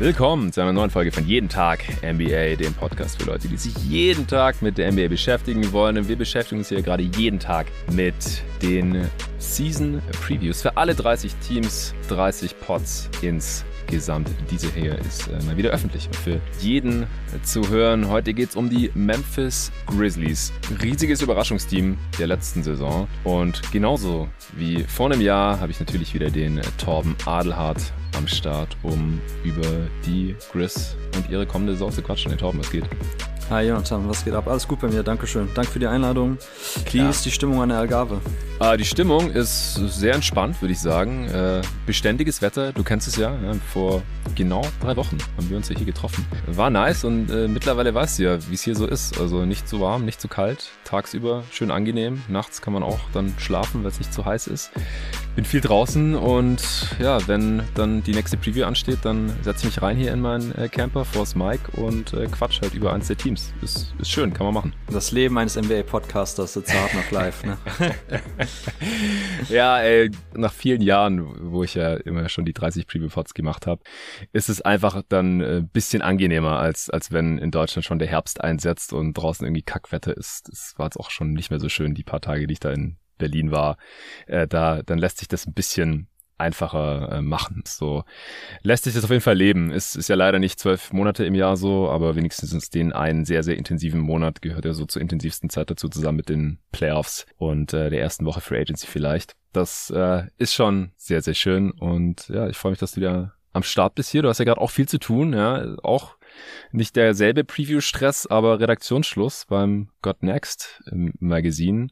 Willkommen zu einer neuen Folge von Jeden Tag NBA, dem Podcast für Leute, die sich jeden Tag mit der NBA beschäftigen wollen. Und wir beschäftigen uns hier gerade jeden Tag mit den Season Previews für alle 30 Teams, 30 Pots ins Gesamt. Diese hier ist äh, mal wieder öffentlich für jeden zu hören. Heute geht es um die Memphis Grizzlies. Riesiges Überraschungsteam der letzten Saison. Und genauso wie vor einem Jahr habe ich natürlich wieder den Torben Adelhardt am Start, um über die Grizz und ihre kommende Saison zu quatschen. Hey Torben, was geht? Hi Jonathan, was geht ab? Alles gut bei mir, Dankeschön. Danke für die Einladung. Klar. Wie ist die Stimmung an der Algarve? Ah, die Stimmung ist sehr entspannt, würde ich sagen. Äh, beständiges Wetter, du kennst es ja. ja. Vor genau drei Wochen haben wir uns ja hier getroffen. War nice und äh, mittlerweile weißt du ja, wie es hier so ist. Also nicht zu warm, nicht zu kalt. Tagsüber schön angenehm. Nachts kann man auch dann schlafen, weil es nicht zu heiß ist. Bin viel draußen und ja, wenn dann die nächste Preview ansteht, dann setze ich mich rein hier in meinen äh, Camper, Force Mike und äh, quatsch halt über eins der Teams. Games. Ist, ist schön, kann man machen. Das Leben eines NBA-Podcasters sitzt hart noch live, ne? ja, ey, nach vielen Jahren, wo ich ja immer schon die 30 Preview-Pods gemacht habe, ist es einfach dann ein äh, bisschen angenehmer, als, als wenn in Deutschland schon der Herbst einsetzt und draußen irgendwie Kackwetter ist. Das war jetzt auch schon nicht mehr so schön, die paar Tage, die ich da in Berlin war. Äh, da, dann lässt sich das ein bisschen einfacher äh, machen. So lässt sich das auf jeden Fall leben. Ist, ist ja leider nicht zwölf Monate im Jahr so, aber wenigstens den einen sehr, sehr intensiven Monat gehört ja so zur intensivsten Zeit dazu, zusammen mit den Playoffs und äh, der ersten Woche Free Agency vielleicht. Das äh, ist schon sehr, sehr schön und ja, ich freue mich, dass du wieder am Start bist hier. Du hast ja gerade auch viel zu tun, ja, auch nicht derselbe Preview-Stress, aber Redaktionsschluss beim Got Next im Magazin.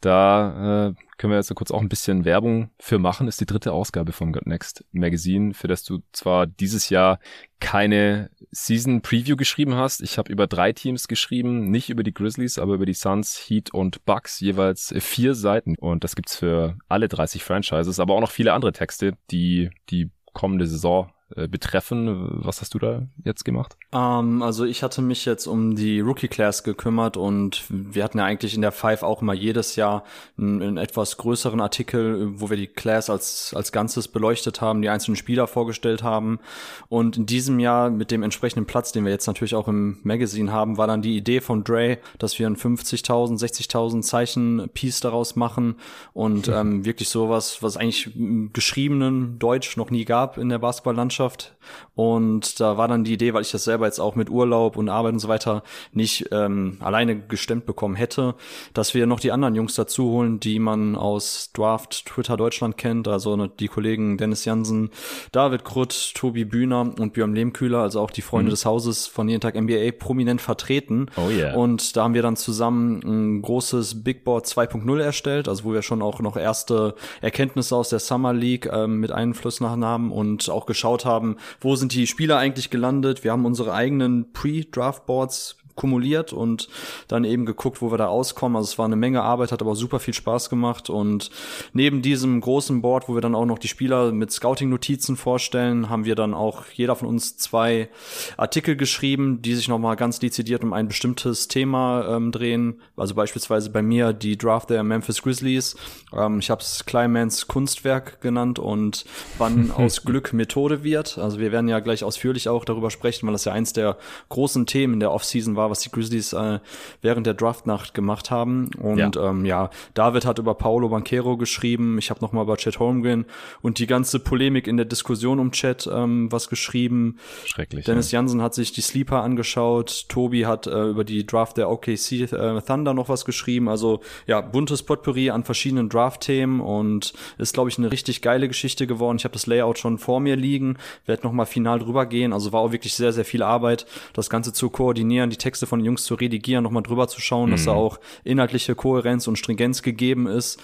Da äh, können wir jetzt so kurz auch ein bisschen Werbung für machen. Ist die dritte Ausgabe vom Got Next Magazin, für das du zwar dieses Jahr keine Season Preview geschrieben hast. Ich habe über drei Teams geschrieben, nicht über die Grizzlies, aber über die Suns, Heat und Bucks, jeweils vier Seiten. Und das gibt's für alle 30 Franchises, aber auch noch viele andere Texte, die die kommende Saison betreffen. Was hast du da jetzt gemacht? Um, ähm, also ich hatte mich jetzt um die Rookie Class gekümmert und wir hatten ja eigentlich in der Five auch immer jedes Jahr einen, einen, etwas größeren Artikel, wo wir die Class als, als Ganzes beleuchtet haben, die einzelnen Spieler vorgestellt haben. Und in diesem Jahr mit dem entsprechenden Platz, den wir jetzt natürlich auch im Magazine haben, war dann die Idee von Dre, dass wir ein 50.000, 60.000 Zeichen Piece daraus machen und mhm. ähm, wirklich sowas, was eigentlich geschriebenen Deutsch noch nie gab in der Basketballlandschaft Mannschaft. Und da war dann die Idee, weil ich das selber jetzt auch mit Urlaub und Arbeit und so weiter nicht ähm, alleine gestemmt bekommen hätte, dass wir noch die anderen Jungs dazu holen, die man aus Draft Twitter Deutschland kennt. Also ne, die Kollegen Dennis Jansen, David Krutt, Tobi Bühner und Björn Lehmkühler, also auch die Freunde mhm. des Hauses von jeden Tag NBA prominent vertreten. Oh yeah. Und da haben wir dann zusammen ein großes Big Board 2.0 erstellt, also wo wir schon auch noch erste Erkenntnisse aus der Summer League ähm, mit Einfluss nach haben und auch geschaut haben, haben, wo sind die Spieler eigentlich gelandet. Wir haben unsere eigenen Pre-Draft-Boards kumuliert und dann eben geguckt, wo wir da auskommen. Also es war eine Menge Arbeit, hat aber super viel Spaß gemacht und neben diesem großen Board, wo wir dann auch noch die Spieler mit Scouting-Notizen vorstellen, haben wir dann auch jeder von uns zwei Artikel geschrieben, die sich nochmal ganz dezidiert um ein bestimmtes Thema ähm, drehen. Also beispielsweise bei mir die Draft der Memphis Grizzlies. Ähm, ich habe es Kleinmans Kunstwerk genannt und wann aus Glück Methode wird. Also wir werden ja gleich ausführlich auch darüber sprechen, weil das ja eins der großen Themen der Offseason war, was die Grizzlies äh, während der Draftnacht gemacht haben. Und ja. Ähm, ja, David hat über Paolo Banquero geschrieben. Ich habe nochmal über Chet Holmgren und die ganze Polemik in der Diskussion um Chet ähm, was geschrieben. Schrecklich. Dennis ja. Jansen hat sich die Sleeper angeschaut. Tobi hat äh, über die Draft der OKC äh, Thunder noch was geschrieben. Also ja, buntes Potpourri an verschiedenen Draft-Themen und ist, glaube ich, eine richtig geile Geschichte geworden. Ich habe das Layout schon vor mir liegen, werde nochmal final drüber gehen. Also war auch wirklich sehr, sehr viel Arbeit, das Ganze zu koordinieren, die Texte Texte von den Jungs zu redigieren, nochmal drüber zu schauen, mhm. dass da auch inhaltliche Kohärenz und Stringenz gegeben ist.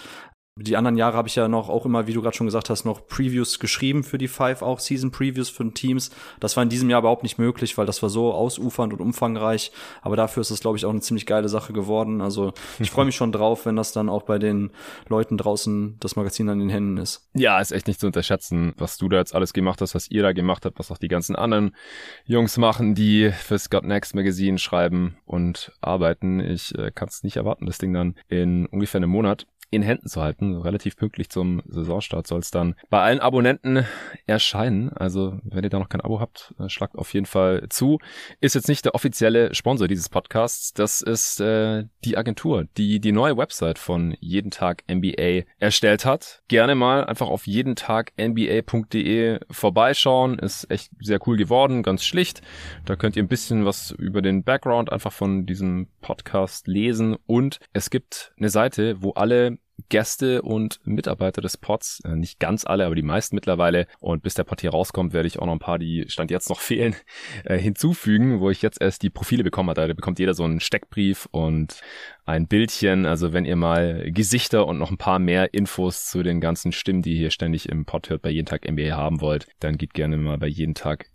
Die anderen Jahre habe ich ja noch auch immer, wie du gerade schon gesagt hast, noch Previews geschrieben für die Five, auch Season Previews für Teams. Das war in diesem Jahr überhaupt nicht möglich, weil das war so ausufernd und umfangreich. Aber dafür ist es, glaube ich, auch eine ziemlich geile Sache geworden. Also ich freue mich schon drauf, wenn das dann auch bei den Leuten draußen das Magazin an den Händen ist. Ja, ist echt nicht zu unterschätzen, was du da jetzt alles gemacht hast, was ihr da gemacht habt, was auch die ganzen anderen Jungs machen, die fürs Got Next Magazine schreiben und arbeiten. Ich äh, kann es nicht erwarten, das Ding dann in ungefähr einem Monat in Händen zu halten. Relativ pünktlich zum Saisonstart soll es dann bei allen Abonnenten erscheinen. Also wenn ihr da noch kein Abo habt, äh, schlagt auf jeden Fall zu. Ist jetzt nicht der offizielle Sponsor dieses Podcasts. Das ist äh, die Agentur, die die neue Website von Jeden Tag NBA erstellt hat. Gerne mal einfach auf jeden Tag NBA.de vorbeischauen. Ist echt sehr cool geworden, ganz schlicht. Da könnt ihr ein bisschen was über den Background einfach von diesem Podcast lesen und es gibt eine Seite, wo alle Gäste und Mitarbeiter des Pods, äh, nicht ganz alle, aber die meisten mittlerweile. Und bis der Pod hier rauskommt, werde ich auch noch ein paar, die Stand jetzt noch fehlen, äh, hinzufügen, wo ich jetzt erst die Profile bekommen habe. Da bekommt jeder so einen Steckbrief und ein Bildchen. Also wenn ihr mal Gesichter und noch ein paar mehr Infos zu den ganzen Stimmen, die ihr hier ständig im Pod hört, bei jeden Tag NBA haben wollt, dann geht gerne mal bei jeden Tag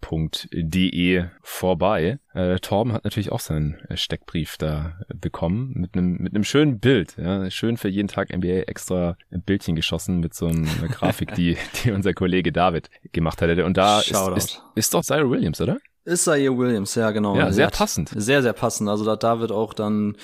NBA.de vorbei. Äh, Torben hat natürlich auch seinen Steckbrief da bekommen mit einem mit einem schönen Bild. Ja, schön für jeden Tag NBA extra Bildchen geschossen mit so einer Grafik, die die unser Kollege David gemacht hatte. Und da ist, ist, ist doch Cyril Williams, oder? Ist Zaire Williams, ja genau. Ja, sehr passend. Sehr, sehr passend. Also da hat David auch dann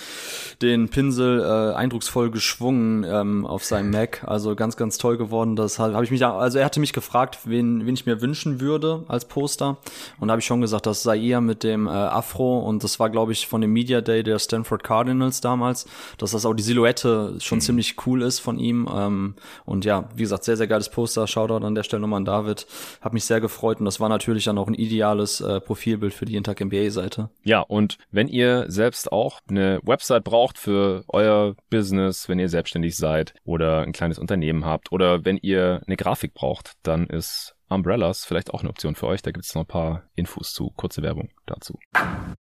den Pinsel äh, eindrucksvoll geschwungen ähm, auf seinem Mac. Also ganz, ganz toll geworden. Das habe ich mich, also er hatte mich gefragt, wen, wen ich mir wünschen würde als Poster. Und da habe ich schon gesagt, das Zaire mit dem äh, Afro und das war, glaube ich, von dem Media Day der Stanford Cardinals damals, dass das auch die Silhouette schon mhm. ziemlich cool ist von ihm. Ähm, und ja, wie gesagt, sehr, sehr geiles Poster. Shoutout an der Stelle nochmal an David. Hab mich sehr gefreut und das war natürlich dann auch ein ideales äh, Profilbild für die Intag NBA Seite. Ja, und wenn ihr selbst auch eine Website braucht für euer Business, wenn ihr selbstständig seid oder ein kleines Unternehmen habt oder wenn ihr eine Grafik braucht, dann ist Umbrellas vielleicht auch eine Option für euch. Da gibt es noch ein paar Infos zu. Kurze Werbung dazu.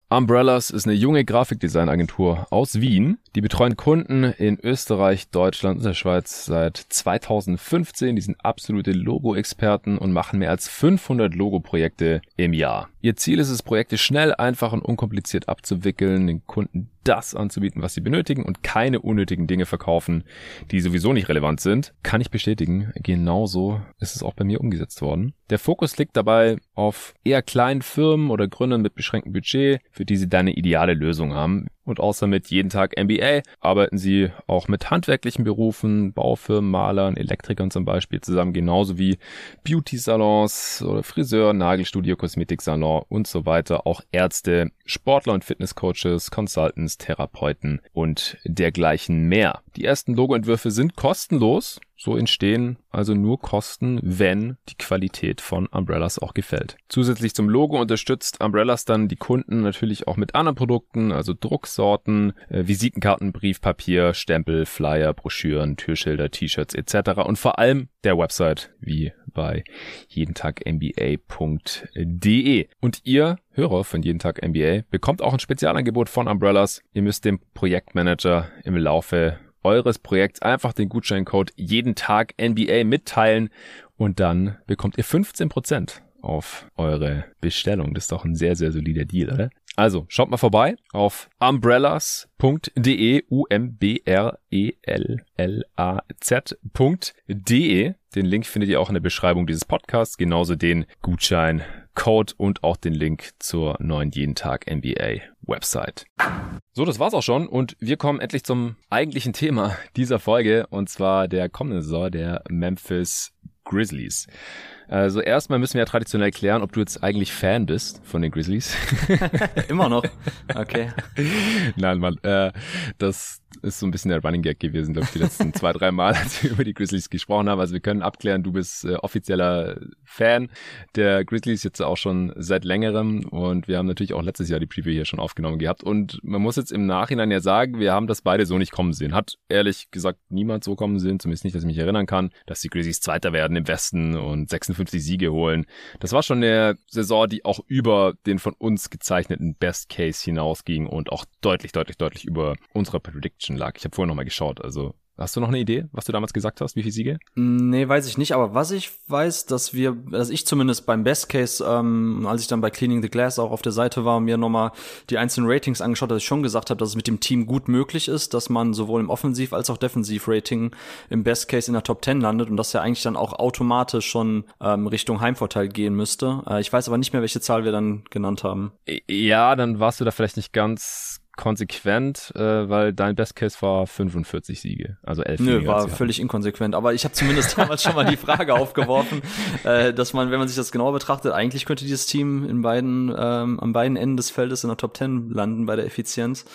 Umbrellas ist eine junge Grafikdesignagentur aus Wien. Die betreuen Kunden in Österreich, Deutschland und der Schweiz seit 2015. Die sind absolute Logo-Experten und machen mehr als 500 Logo-Projekte im Jahr. Ihr Ziel ist es, Projekte schnell, einfach und unkompliziert abzuwickeln, den Kunden das anzubieten, was sie benötigen und keine unnötigen Dinge verkaufen, die sowieso nicht relevant sind. Kann ich bestätigen. Genauso ist es auch bei mir umgesetzt worden. Der Fokus liegt dabei auf eher kleinen Firmen oder Gründern mit beschränktem Budget, für die sie deine ideale Lösung haben. Und außer mit jeden Tag MBA arbeiten sie auch mit handwerklichen Berufen, Baufirmen, Malern, Elektrikern zum Beispiel zusammen, genauso wie Beauty-Salons oder Friseur, Nagelstudio, Kosmetiksalon und so weiter. Auch Ärzte, Sportler und Fitnesscoaches, Consultants, Therapeuten und dergleichen mehr. Die ersten Logoentwürfe sind kostenlos so entstehen also nur Kosten, wenn die Qualität von Umbrellas auch gefällt. Zusätzlich zum Logo unterstützt Umbrellas dann die Kunden natürlich auch mit anderen Produkten, also Drucksorten, äh, Visitenkarten, Briefpapier, Stempel, Flyer, Broschüren, Türschilder, T-Shirts etc. und vor allem der Website wie bei jedentagmba.de. Und ihr Hörer von Jeden Tag MBA bekommt auch ein Spezialangebot von Umbrellas. Ihr müsst dem Projektmanager im Laufe eures Projekts einfach den Gutscheincode jeden Tag NBA mitteilen und dann bekommt ihr 15% auf eure Bestellung. Das ist doch ein sehr, sehr solider Deal, oder? Also, schaut mal vorbei auf umbrellas.de, U-M-B-R-E-L-L-A-Z.de. Den Link findet ihr auch in der Beschreibung dieses Podcasts, genauso den Gutscheincode und auch den Link zur neuen Jeden Tag NBA Website. So, das war's auch schon und wir kommen endlich zum eigentlichen Thema dieser Folge und zwar der kommenden Saison der Memphis Grizzlies. Also erstmal müssen wir ja traditionell klären, ob du jetzt eigentlich Fan bist von den Grizzlies. Immer noch. Okay. Nein, Mann. Äh, das ist so ein bisschen der Running Gag gewesen, glaube ich, die letzten zwei, drei Mal, als wir über die Grizzlies gesprochen haben. Also wir können abklären, du bist äh, offizieller Fan der Grizzlies jetzt auch schon seit längerem und wir haben natürlich auch letztes Jahr die Preview hier schon aufgenommen gehabt und man muss jetzt im Nachhinein ja sagen, wir haben das beide so nicht kommen sehen. Hat ehrlich gesagt niemand so kommen sehen, zumindest nicht, dass ich mich erinnern kann, dass die Grizzlies Zweiter werden im Westen und 56 Siege holen. Das war schon eine Saison, die auch über den von uns gezeichneten Best Case hinausging und auch deutlich, deutlich, deutlich über unserer Prediction lag. Ich habe vorher nochmal geschaut, also Hast du noch eine Idee, was du damals gesagt hast? Wie viele Siege? Nee, weiß ich nicht. Aber was ich weiß, dass wir, dass ich zumindest beim Best Case, ähm, als ich dann bei Cleaning the Glass auch auf der Seite war und mir nochmal die einzelnen Ratings angeschaut, dass ich schon gesagt habe, dass es mit dem Team gut möglich ist, dass man sowohl im Offensiv- als auch Defensiv-Rating im Best Case in der Top 10 landet und das ja eigentlich dann auch automatisch schon ähm, Richtung Heimvorteil gehen müsste. Äh, ich weiß aber nicht mehr, welche Zahl wir dann genannt haben. Ja, dann warst du da vielleicht nicht ganz konsequent, äh, weil dein Best Case war 45 Siege, also 11 Nö, war völlig inkonsequent. Aber ich habe zumindest damals schon mal die Frage aufgeworfen, äh, dass man, wenn man sich das genauer betrachtet, eigentlich könnte dieses Team in beiden, ähm, an beiden Enden des Feldes in der Top 10 landen bei der Effizienz.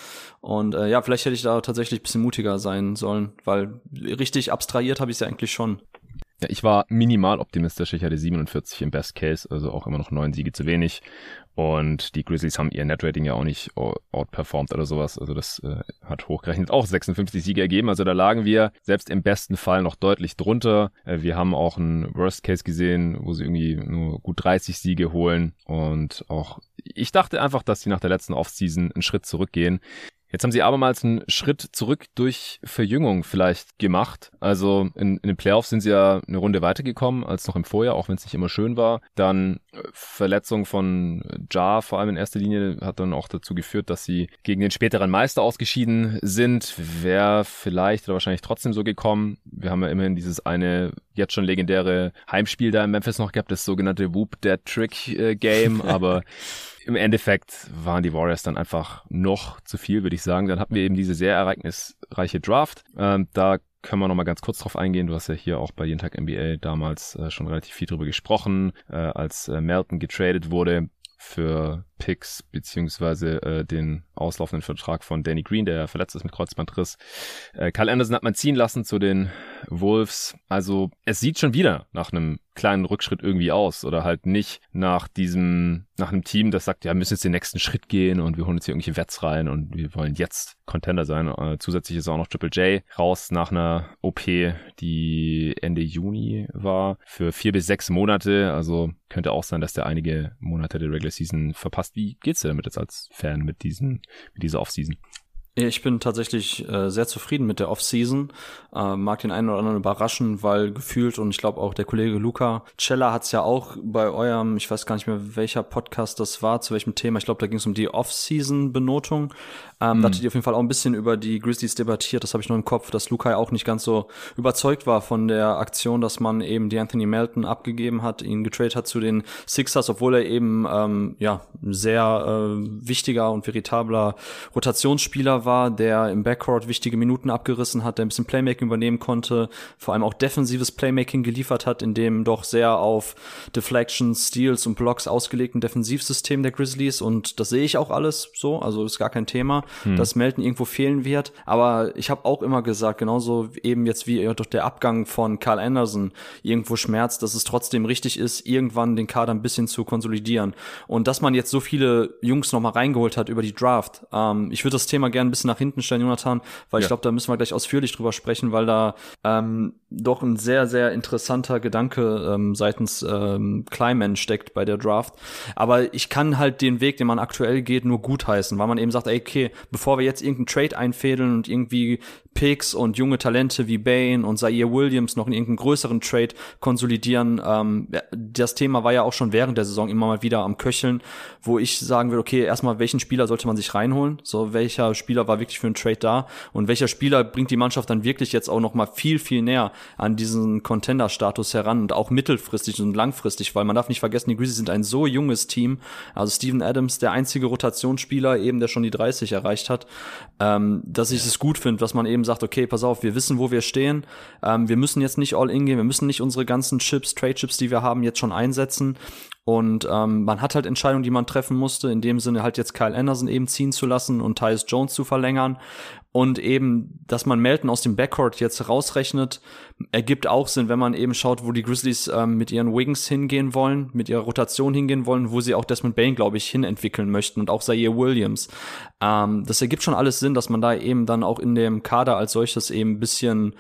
Und äh, ja, vielleicht hätte ich da tatsächlich bisschen mutiger sein sollen, weil richtig abstrahiert habe ich es ja eigentlich schon. Ja, ich war minimal optimistisch. Ich hatte 47 im Best Case, also auch immer noch neun Siege zu wenig. Und die Grizzlies haben ihr Netrating ja auch nicht outperformed oder sowas. Also das äh, hat hochgerechnet auch 56 Siege ergeben. Also da lagen wir selbst im besten Fall noch deutlich drunter. Äh, wir haben auch einen Worst Case gesehen, wo sie irgendwie nur gut 30 Siege holen. Und auch ich dachte einfach, dass sie nach der letzten Offseason einen Schritt zurückgehen. Jetzt haben sie abermals einen Schritt zurück durch Verjüngung vielleicht gemacht. Also in, in den Playoffs sind sie ja eine Runde weitergekommen als noch im Vorjahr, auch wenn es nicht immer schön war. Dann äh, Verletzung von Jar vor allem in erster Linie hat dann auch dazu geführt, dass sie gegen den späteren Meister ausgeschieden sind. Wäre vielleicht oder wahrscheinlich trotzdem so gekommen. Wir haben ja immerhin dieses eine jetzt schon legendäre Heimspiel da in Memphis noch gehabt, das sogenannte Whoop Dead Trick äh, Game, aber im Endeffekt waren die Warriors dann einfach noch zu viel, würde ich sagen. Dann hatten wir eben diese sehr ereignisreiche Draft. Ähm, da können wir noch mal ganz kurz drauf eingehen. Du hast ja hier auch bei Jeden Tag NBA damals äh, schon relativ viel drüber gesprochen, äh, als äh, Melton getradet wurde für Picks beziehungsweise äh, den auslaufenden Vertrag von Danny Green, der verletzt ist mit Kreuzbandriss. Äh, Kyle Anderson hat man ziehen lassen zu den Wolves. Also es sieht schon wieder nach einem kleinen Rückschritt irgendwie aus oder halt nicht nach diesem, nach einem Team, das sagt, ja, wir müssen jetzt den nächsten Schritt gehen und wir holen jetzt hier irgendwelche Wets rein und wir wollen jetzt Contender sein. Äh, zusätzlich ist auch noch Triple J raus nach einer OP, die Ende Juni war, für vier bis sechs Monate. Also könnte auch sein, dass der einige Monate der Regular Season verpasst. Wie geht's dir damit jetzt als Fan mit diesen, mit dieser Offseason? Ich bin tatsächlich äh, sehr zufrieden mit der Offseason. Äh, mag den einen oder anderen überraschen, weil gefühlt und ich glaube auch der Kollege Luca Cella hat es ja auch bei eurem, ich weiß gar nicht mehr welcher Podcast das war, zu welchem Thema. Ich glaube, da ging es um die Offseason-Benotung. Ähm, mhm. Da hattet ihr auf jeden Fall auch ein bisschen über die Grizzlies debattiert. Das habe ich nur im Kopf, dass Luca ja auch nicht ganz so überzeugt war von der Aktion, dass man eben die Anthony Melton abgegeben hat, ihn getradet hat zu den Sixers, obwohl er eben ähm, ja sehr äh, wichtiger und veritabler Rotationsspieler war, der im Backcourt wichtige Minuten abgerissen hat, der ein bisschen Playmaking übernehmen konnte, vor allem auch defensives Playmaking geliefert hat, in dem doch sehr auf Deflections, Steals und Blocks ausgelegten Defensivsystem der Grizzlies und das sehe ich auch alles so, also ist gar kein Thema, hm. dass Melton irgendwo fehlen wird, aber ich habe auch immer gesagt, genauso eben jetzt wie durch der Abgang von Carl Anderson irgendwo schmerzt, dass es trotzdem richtig ist, irgendwann den Kader ein bisschen zu konsolidieren und dass man jetzt so viele Jungs noch mal reingeholt hat über die Draft. Ähm, ich würde das Thema gerne ein bisschen nach hinten stellen, Jonathan, weil ja. ich glaube, da müssen wir gleich ausführlich drüber sprechen, weil da ähm, doch ein sehr, sehr interessanter Gedanke ähm, seitens ähm, Kleiman steckt bei der Draft. Aber ich kann halt den Weg, den man aktuell geht, nur gutheißen, weil man eben sagt, ey, okay, bevor wir jetzt irgendeinen Trade einfädeln und irgendwie Picks und junge Talente wie Bane und Zaire Williams noch in irgendeinen größeren Trade konsolidieren. Ähm, das Thema war ja auch schon während der Saison immer mal wieder am Köcheln, wo ich sagen will, okay, erstmal, welchen Spieler sollte man sich reinholen? So, welcher Spieler war wirklich für einen Trade da? Und welcher Spieler bringt die Mannschaft dann wirklich jetzt auch noch mal viel, viel näher an diesen Contender-Status heran und auch mittelfristig und langfristig, weil man darf nicht vergessen, die Grizzlies sind ein so junges Team. Also Steven Adams, der einzige Rotationsspieler eben, der schon die 30 erreicht hat, ähm, dass ich es gut finde, dass man eben sagt, okay, pass auf, wir wissen, wo wir stehen. Ähm, wir müssen jetzt nicht all in gehen, wir müssen nicht unsere ganzen Chips, Trade-Chips, die wir haben, jetzt schon einsetzen. Und ähm, man hat halt Entscheidungen, die man treffen musste, in dem Sinne halt jetzt Kyle Anderson eben ziehen zu lassen und Tyus Jones zu verlängern. Und eben, dass man Melton aus dem Backcourt jetzt rausrechnet, ergibt auch Sinn, wenn man eben schaut, wo die Grizzlies ähm, mit ihren Wings hingehen wollen, mit ihrer Rotation hingehen wollen, wo sie auch Desmond Bain, glaube ich, hinentwickeln möchten und auch Zaire Williams. Ähm, das ergibt schon alles Sinn, dass man da eben dann auch in dem Kader als solches eben ein bisschen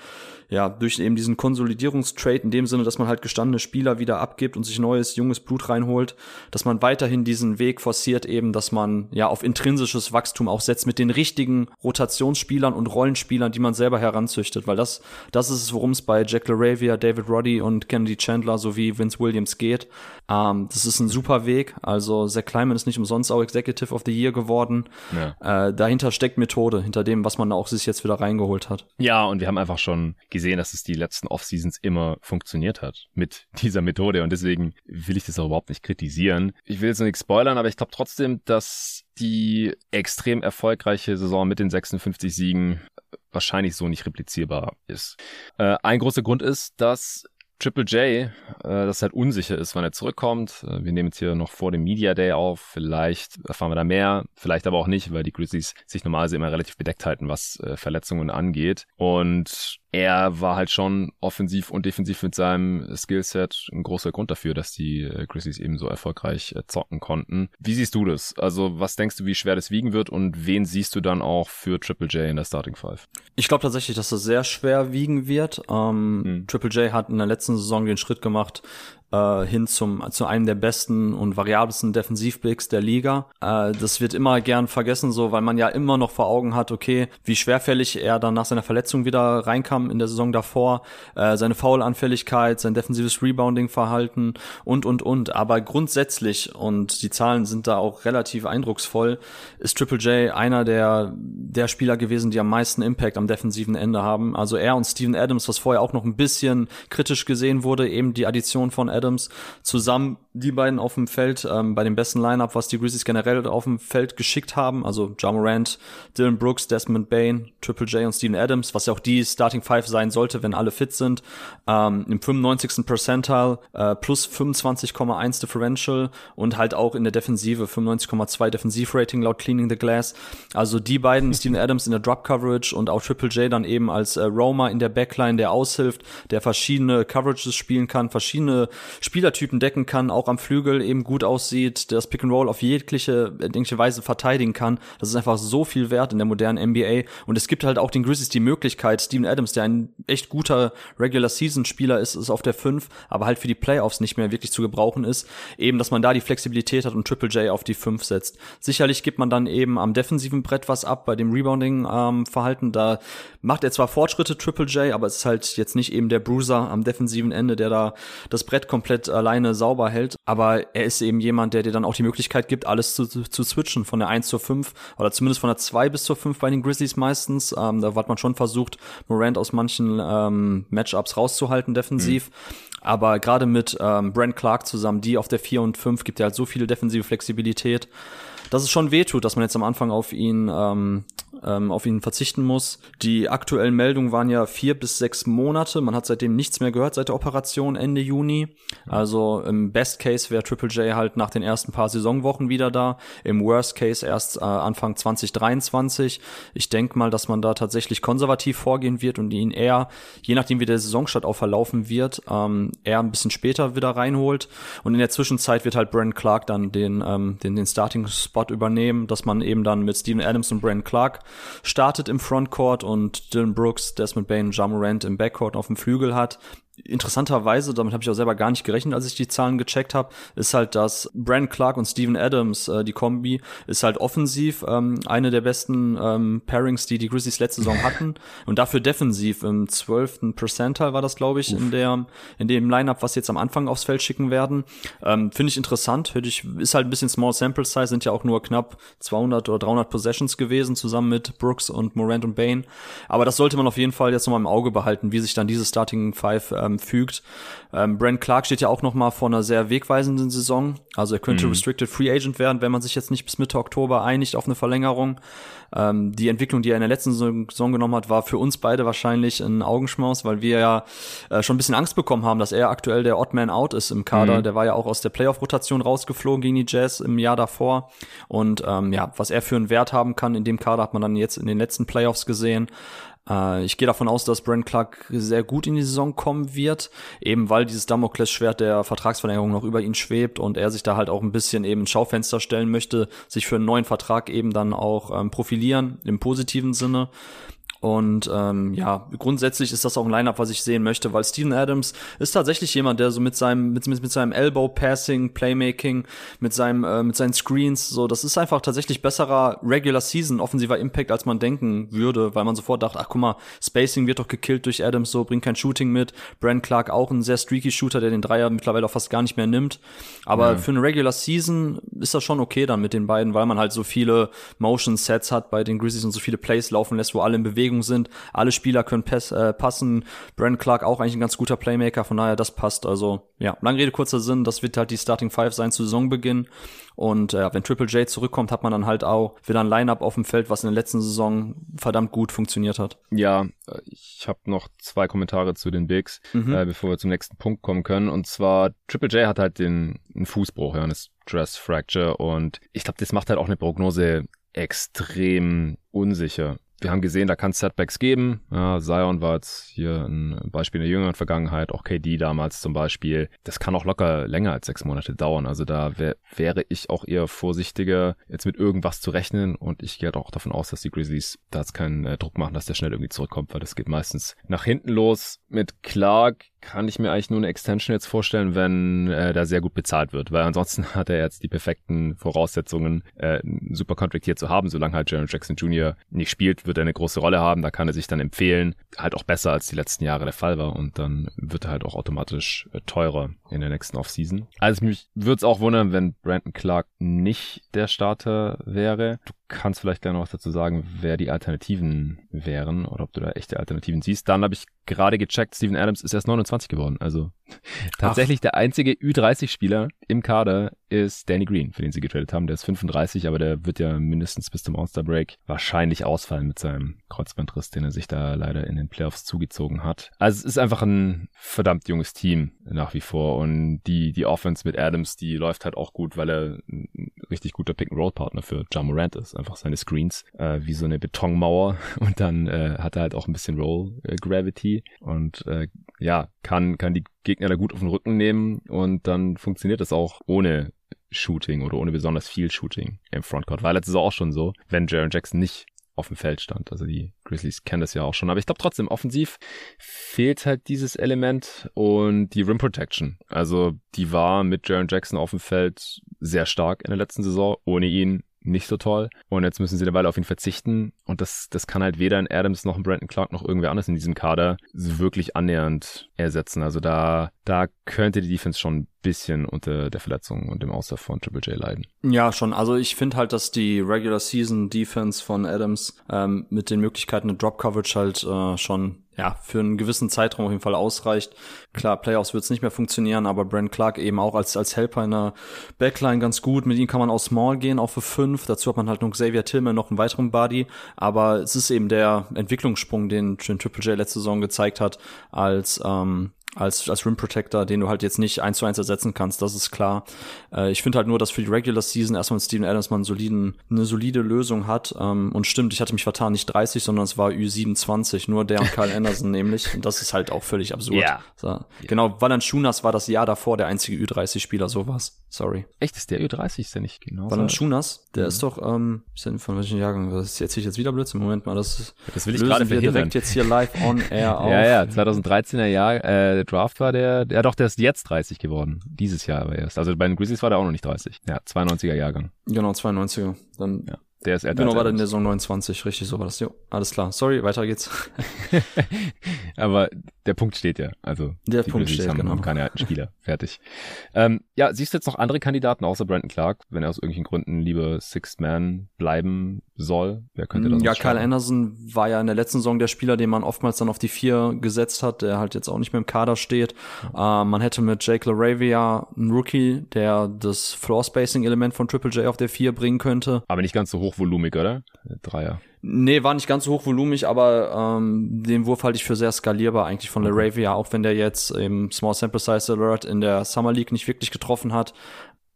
ja, durch eben diesen Konsolidierungstrade in dem Sinne, dass man halt gestandene Spieler wieder abgibt und sich neues, junges Blut reinholt, dass man weiterhin diesen Weg forciert eben, dass man ja auf intrinsisches Wachstum auch setzt mit den richtigen Rotationsspielern und Rollenspielern, die man selber heranzüchtet, weil das, das ist es, worum es bei Jack LaRavia, David Roddy und Kennedy Chandler sowie Vince Williams geht. Ähm, das ist ein super Weg, also Zach Kleiman ist nicht umsonst auch Executive of the Year geworden. Ja. Äh, dahinter steckt Methode, hinter dem, was man auch sich jetzt wieder reingeholt hat. Ja, und wir haben einfach schon gesehen, dass es die letzten Off-Seasons immer funktioniert hat mit dieser Methode und deswegen will ich das auch überhaupt nicht kritisieren. Ich will jetzt nichts spoilern, aber ich glaube trotzdem, dass die extrem erfolgreiche Saison mit den 56 Siegen wahrscheinlich so nicht replizierbar ist. Äh, ein großer Grund ist, dass Triple J, äh, das halt unsicher ist, wann er zurückkommt. Äh, wir nehmen jetzt hier noch vor dem Media Day auf. Vielleicht erfahren wir da mehr, vielleicht aber auch nicht, weil die Grizzlies sich normalerweise immer relativ bedeckt halten, was äh, Verletzungen angeht. Und er war halt schon offensiv und defensiv mit seinem Skillset ein großer Grund dafür, dass die äh, Grizzlies eben so erfolgreich äh, zocken konnten. Wie siehst du das? Also was denkst du, wie schwer das wiegen wird und wen siehst du dann auch für Triple J in der Starting Five? Ich glaube tatsächlich, dass das sehr schwer wiegen wird. Ähm, hm. Triple J hat in der letzten Saison den Schritt gemacht, äh, hin zum, zu einem der besten und variabelsten Defensivbigs der Liga. Äh, das wird immer gern vergessen, so, weil man ja immer noch vor Augen hat, okay, wie schwerfällig er dann nach seiner Verletzung wieder reinkam in der Saison davor, äh, seine Foulanfälligkeit, sein defensives Rebounding-Verhalten und, und, und. Aber grundsätzlich, und die Zahlen sind da auch relativ eindrucksvoll, ist Triple J einer der, der Spieler gewesen, die am meisten Impact am defensiven Ende haben. Also er und Steven Adams, was vorher auch noch ein bisschen kritisch gesehen wurde, eben die Addition von Adams zusammen die beiden auf dem Feld ähm, bei dem besten Lineup, was die Grizzlies generell auf dem Feld geschickt haben. Also Ja Morant, Dylan Brooks, Desmond Bain, Triple J und Steven Adams, was ja auch die Starting Five sein sollte, wenn alle fit sind. Ähm, Im 95. Percentile äh, plus 25,1 Differential und halt auch in der Defensive 95,2 Defensivrating laut Cleaning the Glass. Also die beiden, Steven Adams in der Drop Coverage und auch Triple J dann eben als äh, Roamer in der Backline, der aushilft, der verschiedene Coverages spielen kann, verschiedene Spielertypen decken kann, auch am Flügel eben gut aussieht, das Pick and Roll auf jegliche denkliche Weise verteidigen kann. Das ist einfach so viel wert in der modernen NBA. Und es gibt halt auch den Grizzlies die Möglichkeit, Steven Adams, der ein echt guter Regular Season Spieler ist, ist auf der 5, aber halt für die Playoffs nicht mehr wirklich zu gebrauchen ist, eben, dass man da die Flexibilität hat und Triple J auf die 5 setzt. Sicherlich gibt man dann eben am defensiven Brett was ab bei dem Rebounding-Verhalten. Ähm, da macht er zwar Fortschritte, Triple J, aber es ist halt jetzt nicht eben der Bruiser am defensiven Ende, der da das Brett komplett alleine sauber hält. Aber er ist eben jemand, der dir dann auch die Möglichkeit gibt, alles zu, zu switchen von der 1 zur 5 oder zumindest von der 2 bis zur 5 bei den Grizzlies meistens. Ähm, da hat man schon versucht, Morant aus manchen ähm, Matchups rauszuhalten defensiv. Mhm. Aber gerade mit ähm, Brent Clark zusammen, die auf der 4 und 5 gibt ja halt so viele defensive Flexibilität dass es schon wehtut, dass man jetzt am Anfang auf ihn ähm, ähm, auf ihn verzichten muss. Die aktuellen Meldungen waren ja vier bis sechs Monate. Man hat seitdem nichts mehr gehört seit der Operation Ende Juni. Also im Best Case wäre Triple J halt nach den ersten paar Saisonwochen wieder da. Im Worst Case erst äh, Anfang 2023. Ich denke mal, dass man da tatsächlich konservativ vorgehen wird und ihn eher, je nachdem wie der Saisonstart auch verlaufen wird, ähm, eher ein bisschen später wieder reinholt. Und in der Zwischenzeit wird halt Brent Clark dann den, ähm, den, den Starting-Spot übernehmen, dass man eben dann mit Steven Adams und Brent Clark startet im Frontcourt und Dylan Brooks, Desmond Bain, Jamorant im Backcourt auf dem Flügel hat interessanterweise, damit habe ich auch selber gar nicht gerechnet, als ich die Zahlen gecheckt habe, ist halt, dass Brand Clark und Steven Adams, äh, die Kombi, ist halt offensiv ähm, eine der besten ähm, Pairings, die die Grizzlies letzte Saison hatten und dafür defensiv im zwölften Percentile war das, glaube ich, Uff. in der in dem Lineup, was jetzt am Anfang aufs Feld schicken werden. Ähm, Finde ich interessant, ich, ist halt ein bisschen Small Sample Size, sind ja auch nur knapp 200 oder 300 Possessions gewesen, zusammen mit Brooks und Morant und Bain. Aber das sollte man auf jeden Fall jetzt nochmal im Auge behalten, wie sich dann diese Starting Five ähm, fügt. Ähm, Brent Clark steht ja auch noch mal vor einer sehr wegweisenden Saison. Also er könnte mhm. Restricted Free Agent werden, wenn man sich jetzt nicht bis Mitte Oktober einigt auf eine Verlängerung. Ähm, die Entwicklung, die er in der letzten Saison genommen hat, war für uns beide wahrscheinlich ein Augenschmaus, weil wir ja äh, schon ein bisschen Angst bekommen haben, dass er aktuell der Odd Man Out ist im Kader. Mhm. Der war ja auch aus der Playoff-Rotation rausgeflogen gegen die Jazz im Jahr davor. Und ähm, ja, was er für einen Wert haben kann in dem Kader, hat man dann jetzt in den letzten Playoffs gesehen. Äh, ich gehe davon aus, dass Brent Clark sehr gut in die Saison kommen wird, eben weil dieses Damoklesschwert der Vertragsverlängerung noch über ihn schwebt und er sich da halt auch ein bisschen eben ins Schaufenster stellen möchte, sich für einen neuen Vertrag eben dann auch ähm, profilieren im positiven Sinne. Und ähm, ja, grundsätzlich ist das auch ein Lineup, was ich sehen möchte, weil Steven Adams ist tatsächlich jemand, der so mit seinem mit, mit, mit seinem Elbow Passing, Playmaking, mit seinem äh, mit seinen Screens, so das ist einfach tatsächlich besserer Regular Season offensiver Impact, als man denken würde, weil man sofort dachte, ach guck mal, Spacing wird doch gekillt durch Adams, so bringt kein Shooting mit. Brand Clark auch ein sehr streaky Shooter, der den Dreier mittlerweile auch fast gar nicht mehr nimmt. Aber ja. für eine Regular Season ist das schon okay dann mit den beiden, weil man halt so viele Motion Sets hat bei den Grizzlies und so viele Plays laufen lässt, wo alle in Bewegung Bewegung sind. Alle Spieler können pass, äh, passen. Brandon Clark auch eigentlich ein ganz guter Playmaker, von daher das passt. Also ja, lange Rede, kurzer Sinn, das wird halt die Starting Five sein zu Saisonbeginn. Und äh, wenn Triple J zurückkommt, hat man dann halt auch wieder ein Lineup auf dem Feld, was in der letzten Saison verdammt gut funktioniert hat. Ja, ich habe noch zwei Kommentare zu den Bigs, mhm. äh, bevor wir zum nächsten Punkt kommen können. Und zwar Triple J hat halt den einen Fußbruch, ja, eine Stress Fracture. Und ich glaube, das macht halt auch eine Prognose extrem unsicher wir haben gesehen, da kann es Setbacks geben. Ja, Zion war jetzt hier ein Beispiel in der jüngeren Vergangenheit, auch KD damals zum Beispiel. Das kann auch locker länger als sechs Monate dauern. Also da wär, wäre ich auch eher vorsichtiger, jetzt mit irgendwas zu rechnen. Und ich gehe halt auch davon aus, dass die Grizzlies da jetzt keinen äh, Druck machen, dass der schnell irgendwie zurückkommt, weil das geht meistens nach hinten los. Mit Clark kann ich mir eigentlich nur eine Extension jetzt vorstellen, wenn äh, da sehr gut bezahlt wird, weil ansonsten hat er jetzt die perfekten Voraussetzungen, äh, einen super Contract hier zu haben. Solange halt Jaron Jackson Jr. nicht spielt, wird er eine große Rolle haben. Da kann er sich dann empfehlen. Halt auch besser als die letzten Jahre der Fall war und dann wird er halt auch automatisch äh, teurer in der nächsten Offseason. Also mich würde es auch wundern, wenn Brandon Clark nicht der Starter wäre. Du kannst vielleicht gerne noch was dazu sagen, wer die Alternativen wären oder ob du da echte Alternativen siehst. Dann habe ich gerade gecheckt, Steven Adams ist erst 29 geworden. Also tatsächlich Ach. der einzige Ü30-Spieler im Kader ist Danny Green, für den sie getradet haben. Der ist 35, aber der wird ja mindestens bis zum All-Star-Break wahrscheinlich ausfallen mit seinem Kreuzbandriss, den er sich da leider in den Playoffs zugezogen hat. Also es ist einfach ein verdammt junges Team nach wie vor und die, die Offense mit Adams, die läuft halt auch gut, weil er ein richtig guter Pick-and-Roll-Partner für John Morant ist. Einfach seine Screens äh, wie so eine Betonmauer und dann äh, hat er halt auch ein bisschen Roll-Gravity und äh, ja, kann, kann die Gegner da gut auf den Rücken nehmen und dann funktioniert das auch ohne Shooting oder ohne besonders viel Shooting im Frontcourt. War letztes Jahr auch schon so, wenn Jaron Jackson nicht auf dem Feld stand. Also die Grizzlies kennen das ja auch schon. Aber ich glaube trotzdem, offensiv fehlt halt dieses Element und die Rim Protection. Also die war mit Jaron Jackson auf dem Feld sehr stark in der letzten Saison. Ohne ihn nicht so toll. Und jetzt müssen sie eine Weile auf ihn verzichten. Und das, das kann halt weder ein Adams noch ein Brandon Clark noch irgendwer anders in diesem Kader wirklich annähernd ersetzen. Also da, da könnte die Defense schon bisschen unter der Verletzung und dem Auslauf von Triple J leiden. Ja, schon. Also ich finde halt, dass die Regular Season Defense von Adams ähm, mit den Möglichkeiten der Drop Coverage halt äh, schon ja, für einen gewissen Zeitraum auf jeden Fall ausreicht. Klar, Playoffs wird es nicht mehr funktionieren, aber Brent Clark eben auch als, als Helper in der Backline ganz gut. Mit ihm kann man auch Small gehen, auch für fünf. Dazu hat man halt noch Xavier Tillman, noch einen weiteren Body. Aber es ist eben der Entwicklungssprung, den, den Triple J letzte Saison gezeigt hat, als ähm, als, als Rim Protector, den du halt jetzt nicht eins zu eins ersetzen kannst, das ist klar. Äh, ich finde halt nur, dass für die Regular Season erstmal mit Steven Adams man soliden, eine solide Lösung hat. Ähm, und stimmt, ich hatte mich vertan, nicht 30, sondern es war Ü27, nur der und Kyle Anderson nämlich. Und das ist halt auch völlig absurd. Yeah. So. Yeah. Genau, Valanciunas war das Jahr davor der einzige Ü30-Spieler, sowas. Sorry. Echt, ist der Ü30, ist der nicht genau? Valanciunas, der mhm. ist doch, ähm, ist denn von welchem Jahrgang? Das erzähle ich jetzt wieder Blödsinn. Moment mal, das, das will ich gerade verhindern. direkt jetzt hier live on air auf. Ja, ja, 2013er Jahr, äh, Draft war der, ja doch, der ist jetzt 30 geworden. Dieses Jahr aber erst. Also bei den Grizzlies war der auch noch nicht 30. Ja, 92er Jahrgang. Genau, 92er. Dann ja. Der ist älter. Genau, war dann in der Saison 29, richtig, so war das. Jo, alles klar. Sorry, weiter geht's. Aber der Punkt steht ja. Also der Punkt steht, haben, genau. haben keine alten Spieler. Fertig. Ähm, ja, siehst du jetzt noch andere Kandidaten außer Brandon Clark, wenn er aus irgendwelchen Gründen lieber Sixth Man bleiben soll? Wer könnte das Ja, Kyle Anderson war ja in der letzten Saison der Spieler, den man oftmals dann auf die vier gesetzt hat, der halt jetzt auch nicht mehr im Kader steht. Ja. Ähm, man hätte mit Jake LaRavia einen Rookie, der das Floor-Spacing-Element von Triple J auf der vier bringen könnte. Aber nicht ganz so hochvolumig, oder? Dreier. Nee, war nicht ganz so hochvolumig, aber ähm, den Wurf halte ich für sehr skalierbar eigentlich von okay. LaRavia, auch wenn der jetzt im Small Sample Size Alert in der Summer League nicht wirklich getroffen hat.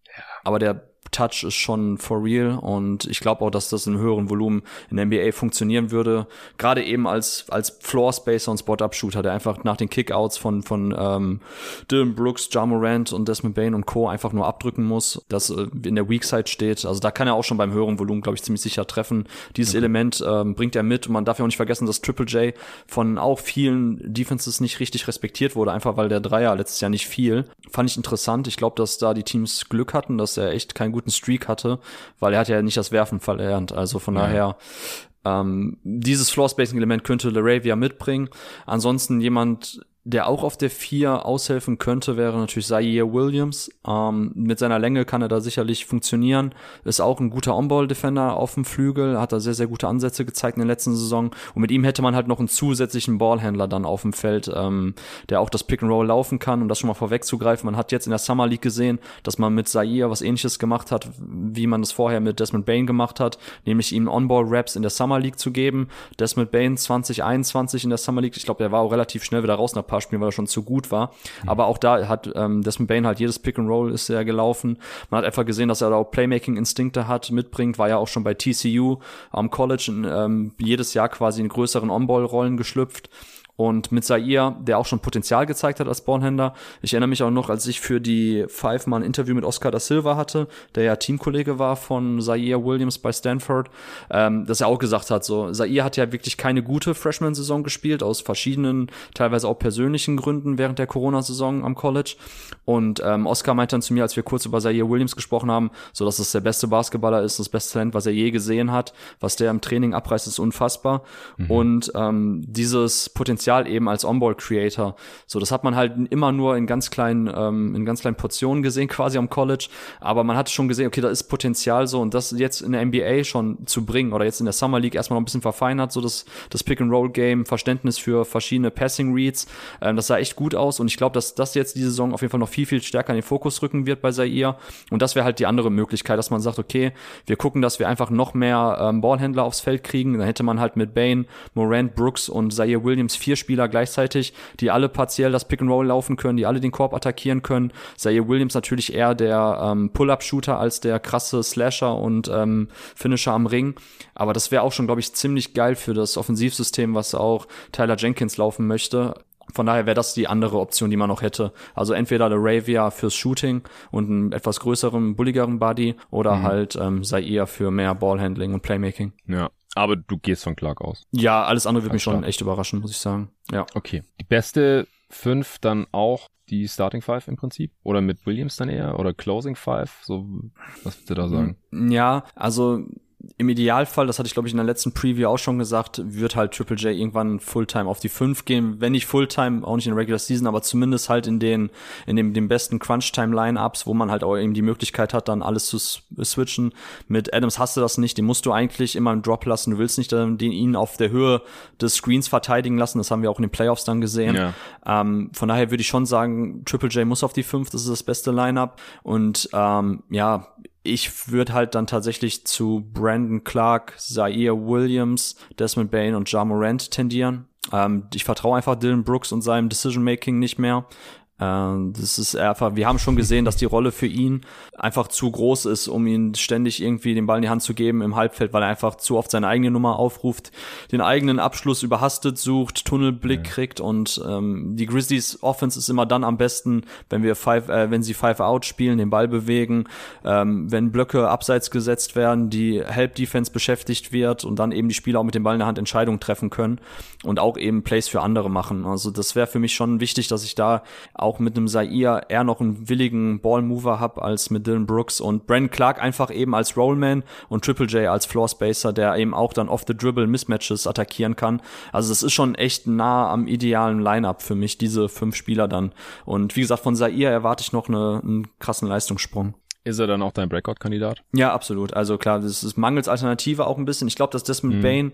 Ja. Aber der Touch ist schon for real und ich glaube auch, dass das in höheren Volumen in der NBA funktionieren würde. Gerade eben als, als Floor Spacer und Spot-Up-Shooter, der einfach nach den Kickouts von, von ähm, Dylan Brooks, Ja Morant und Desmond Bain und Co. einfach nur abdrücken muss, das äh, in der Weak Side steht. Also da kann er auch schon beim höheren Volumen, glaube ich, ziemlich sicher treffen. Dieses mhm. Element ähm, bringt er mit und man darf ja auch nicht vergessen, dass Triple J von auch vielen Defenses nicht richtig respektiert wurde, einfach weil der Dreier letztes Jahr nicht viel. Fand ich interessant. Ich glaube, dass da die Teams Glück hatten, dass er echt kein guten Streak hatte, weil er hat ja nicht das Werfen verlernt. Also von ja. daher ähm, dieses Floor-Spacing-Element könnte LaRavia mitbringen. Ansonsten jemand, der auch auf der 4 aushelfen könnte, wäre natürlich Zaire Williams. Ähm, mit seiner Länge kann er da sicherlich funktionieren. Ist auch ein guter On-Ball-Defender auf dem Flügel, hat da sehr, sehr gute Ansätze gezeigt in der letzten Saison. Und mit ihm hätte man halt noch einen zusätzlichen Ballhändler dann auf dem Feld, ähm, der auch das Pick-and-Roll laufen kann, um das schon mal vorwegzugreifen. Man hat jetzt in der Summer League gesehen, dass man mit Zaire was ähnliches gemacht hat, wie man das vorher mit Desmond Bain gemacht hat, nämlich ihm On-Ball-Raps in der Summer League zu geben. Desmond Bain 2021 in der Summer League, ich glaube, der war auch relativ schnell wieder raus nach paar Spielen, weil er schon zu gut war. Mhm. Aber auch da hat ähm, Desmond Bain halt jedes Pick and Roll ist sehr gelaufen. Man hat einfach gesehen, dass er da auch Playmaking-Instinkte hat, mitbringt, war ja auch schon bei TCU am College ähm, jedes Jahr quasi in größeren On-Ball-Rollen geschlüpft. Und mit Zaire, der auch schon Potenzial gezeigt hat als Ballhändler. Ich erinnere mich auch noch, als ich für die Five mal ein Interview mit Oscar da Silva hatte, der ja Teamkollege war von Zaire Williams bei Stanford, ähm, dass er auch gesagt hat, so, Zaire hat ja wirklich keine gute Freshman-Saison gespielt, aus verschiedenen, teilweise auch persönlichen Gründen während der Corona-Saison am College. Und ähm, Oscar meinte dann zu mir, als wir kurz über Zaire Williams gesprochen haben, so dass es der beste Basketballer ist, das beste Talent, was er je gesehen hat, was der im Training abreißt, ist unfassbar. Mhm. Und ähm, dieses Potenzial Potenzial eben als On-Ball-Creator. So, das hat man halt immer nur in ganz kleinen, ähm, in ganz kleinen Portionen gesehen, quasi am College. Aber man hat schon gesehen, okay, da ist Potenzial so und das jetzt in der NBA schon zu bringen oder jetzt in der Summer League erstmal noch ein bisschen verfeinert, so das, das Pick-and-Roll-Game, Verständnis für verschiedene Passing-Reads. Ähm, das sah echt gut aus und ich glaube, dass das jetzt diese Saison auf jeden Fall noch viel, viel stärker in den Fokus rücken wird bei Zaire. Und das wäre halt die andere Möglichkeit, dass man sagt, okay, wir gucken, dass wir einfach noch mehr ähm, Ballhändler aufs Feld kriegen. Dann hätte man halt mit Bain, Morant, Brooks und Zaire Williams vier vier Spieler gleichzeitig, die alle partiell das Pick and Roll laufen können, die alle den Korb attackieren können. Zaire Williams natürlich eher der ähm, Pull-up-Shooter als der krasse Slasher und ähm, Finisher am Ring. Aber das wäre auch schon, glaube ich, ziemlich geil für das Offensivsystem, was auch Tyler Jenkins laufen möchte. Von daher wäre das die andere Option, die man noch hätte. Also entweder der Ravia fürs Shooting und einen etwas größeren, bulligeren Body oder mhm. halt ähm, Zaire für mehr Ballhandling und Playmaking. Ja, aber du gehst von Clark aus. Ja, alles andere wird mich schon echt überraschen, muss ich sagen. Ja. Okay. Die beste fünf dann auch die Starting Five im Prinzip? Oder mit Williams dann eher? Oder Closing Five? So, was würdest du da sagen? Ja, also im Idealfall, das hatte ich glaube ich in der letzten Preview auch schon gesagt, wird halt Triple J irgendwann Fulltime auf die 5 gehen. Wenn nicht Fulltime, auch nicht in der Regular Season, aber zumindest halt in den, in dem, den besten Crunch-Time-Lineups, wo man halt auch eben die Möglichkeit hat, dann alles zu switchen. Mit Adams hast du das nicht, den musst du eigentlich immer im Drop lassen. Du willst nicht den, ihn auf der Höhe des Screens verteidigen lassen. Das haben wir auch in den Playoffs dann gesehen. Ja. Ähm, von daher würde ich schon sagen, Triple J muss auf die 5, das ist das beste Lineup. Und ähm, ja, ich würde halt dann tatsächlich zu Brandon Clark, Zaire Williams, Desmond Bain und Ja Morant tendieren. Ähm, ich vertraue einfach Dylan Brooks und seinem Decision Making nicht mehr. Ähm, das ist einfach, wir haben schon gesehen, dass die Rolle für ihn einfach zu groß ist, um ihn ständig irgendwie den Ball in die Hand zu geben im Halbfeld, weil er einfach zu oft seine eigene Nummer aufruft, den eigenen Abschluss überhastet sucht, Tunnelblick ja. kriegt und ähm, die Grizzlies Offense ist immer dann am besten, wenn wir five, äh, wenn sie Five Out spielen, den Ball bewegen, ähm, wenn Blöcke abseits gesetzt werden, die Help Defense beschäftigt wird und dann eben die Spieler auch mit dem Ball in der Hand Entscheidungen treffen können und auch eben Plays für andere machen. Also das wäre für mich schon wichtig, dass ich da auch mit einem Zaire eher noch einen willigen Ballmover habe als mit Dylan Brooks und Brandon Clark einfach eben als Rollman und Triple J als Floor Spacer, der eben auch dann off the dribble Mismatches attackieren kann. Also das ist schon echt nah am idealen Lineup für mich, diese fünf Spieler dann. Und wie gesagt, von Zaire erwarte ich noch eine, einen krassen Leistungssprung. Ist er dann auch dein Breakout-Kandidat? Ja, absolut. Also klar, das ist mangels Alternative auch ein bisschen. Ich glaube, dass Desmond mhm. Bain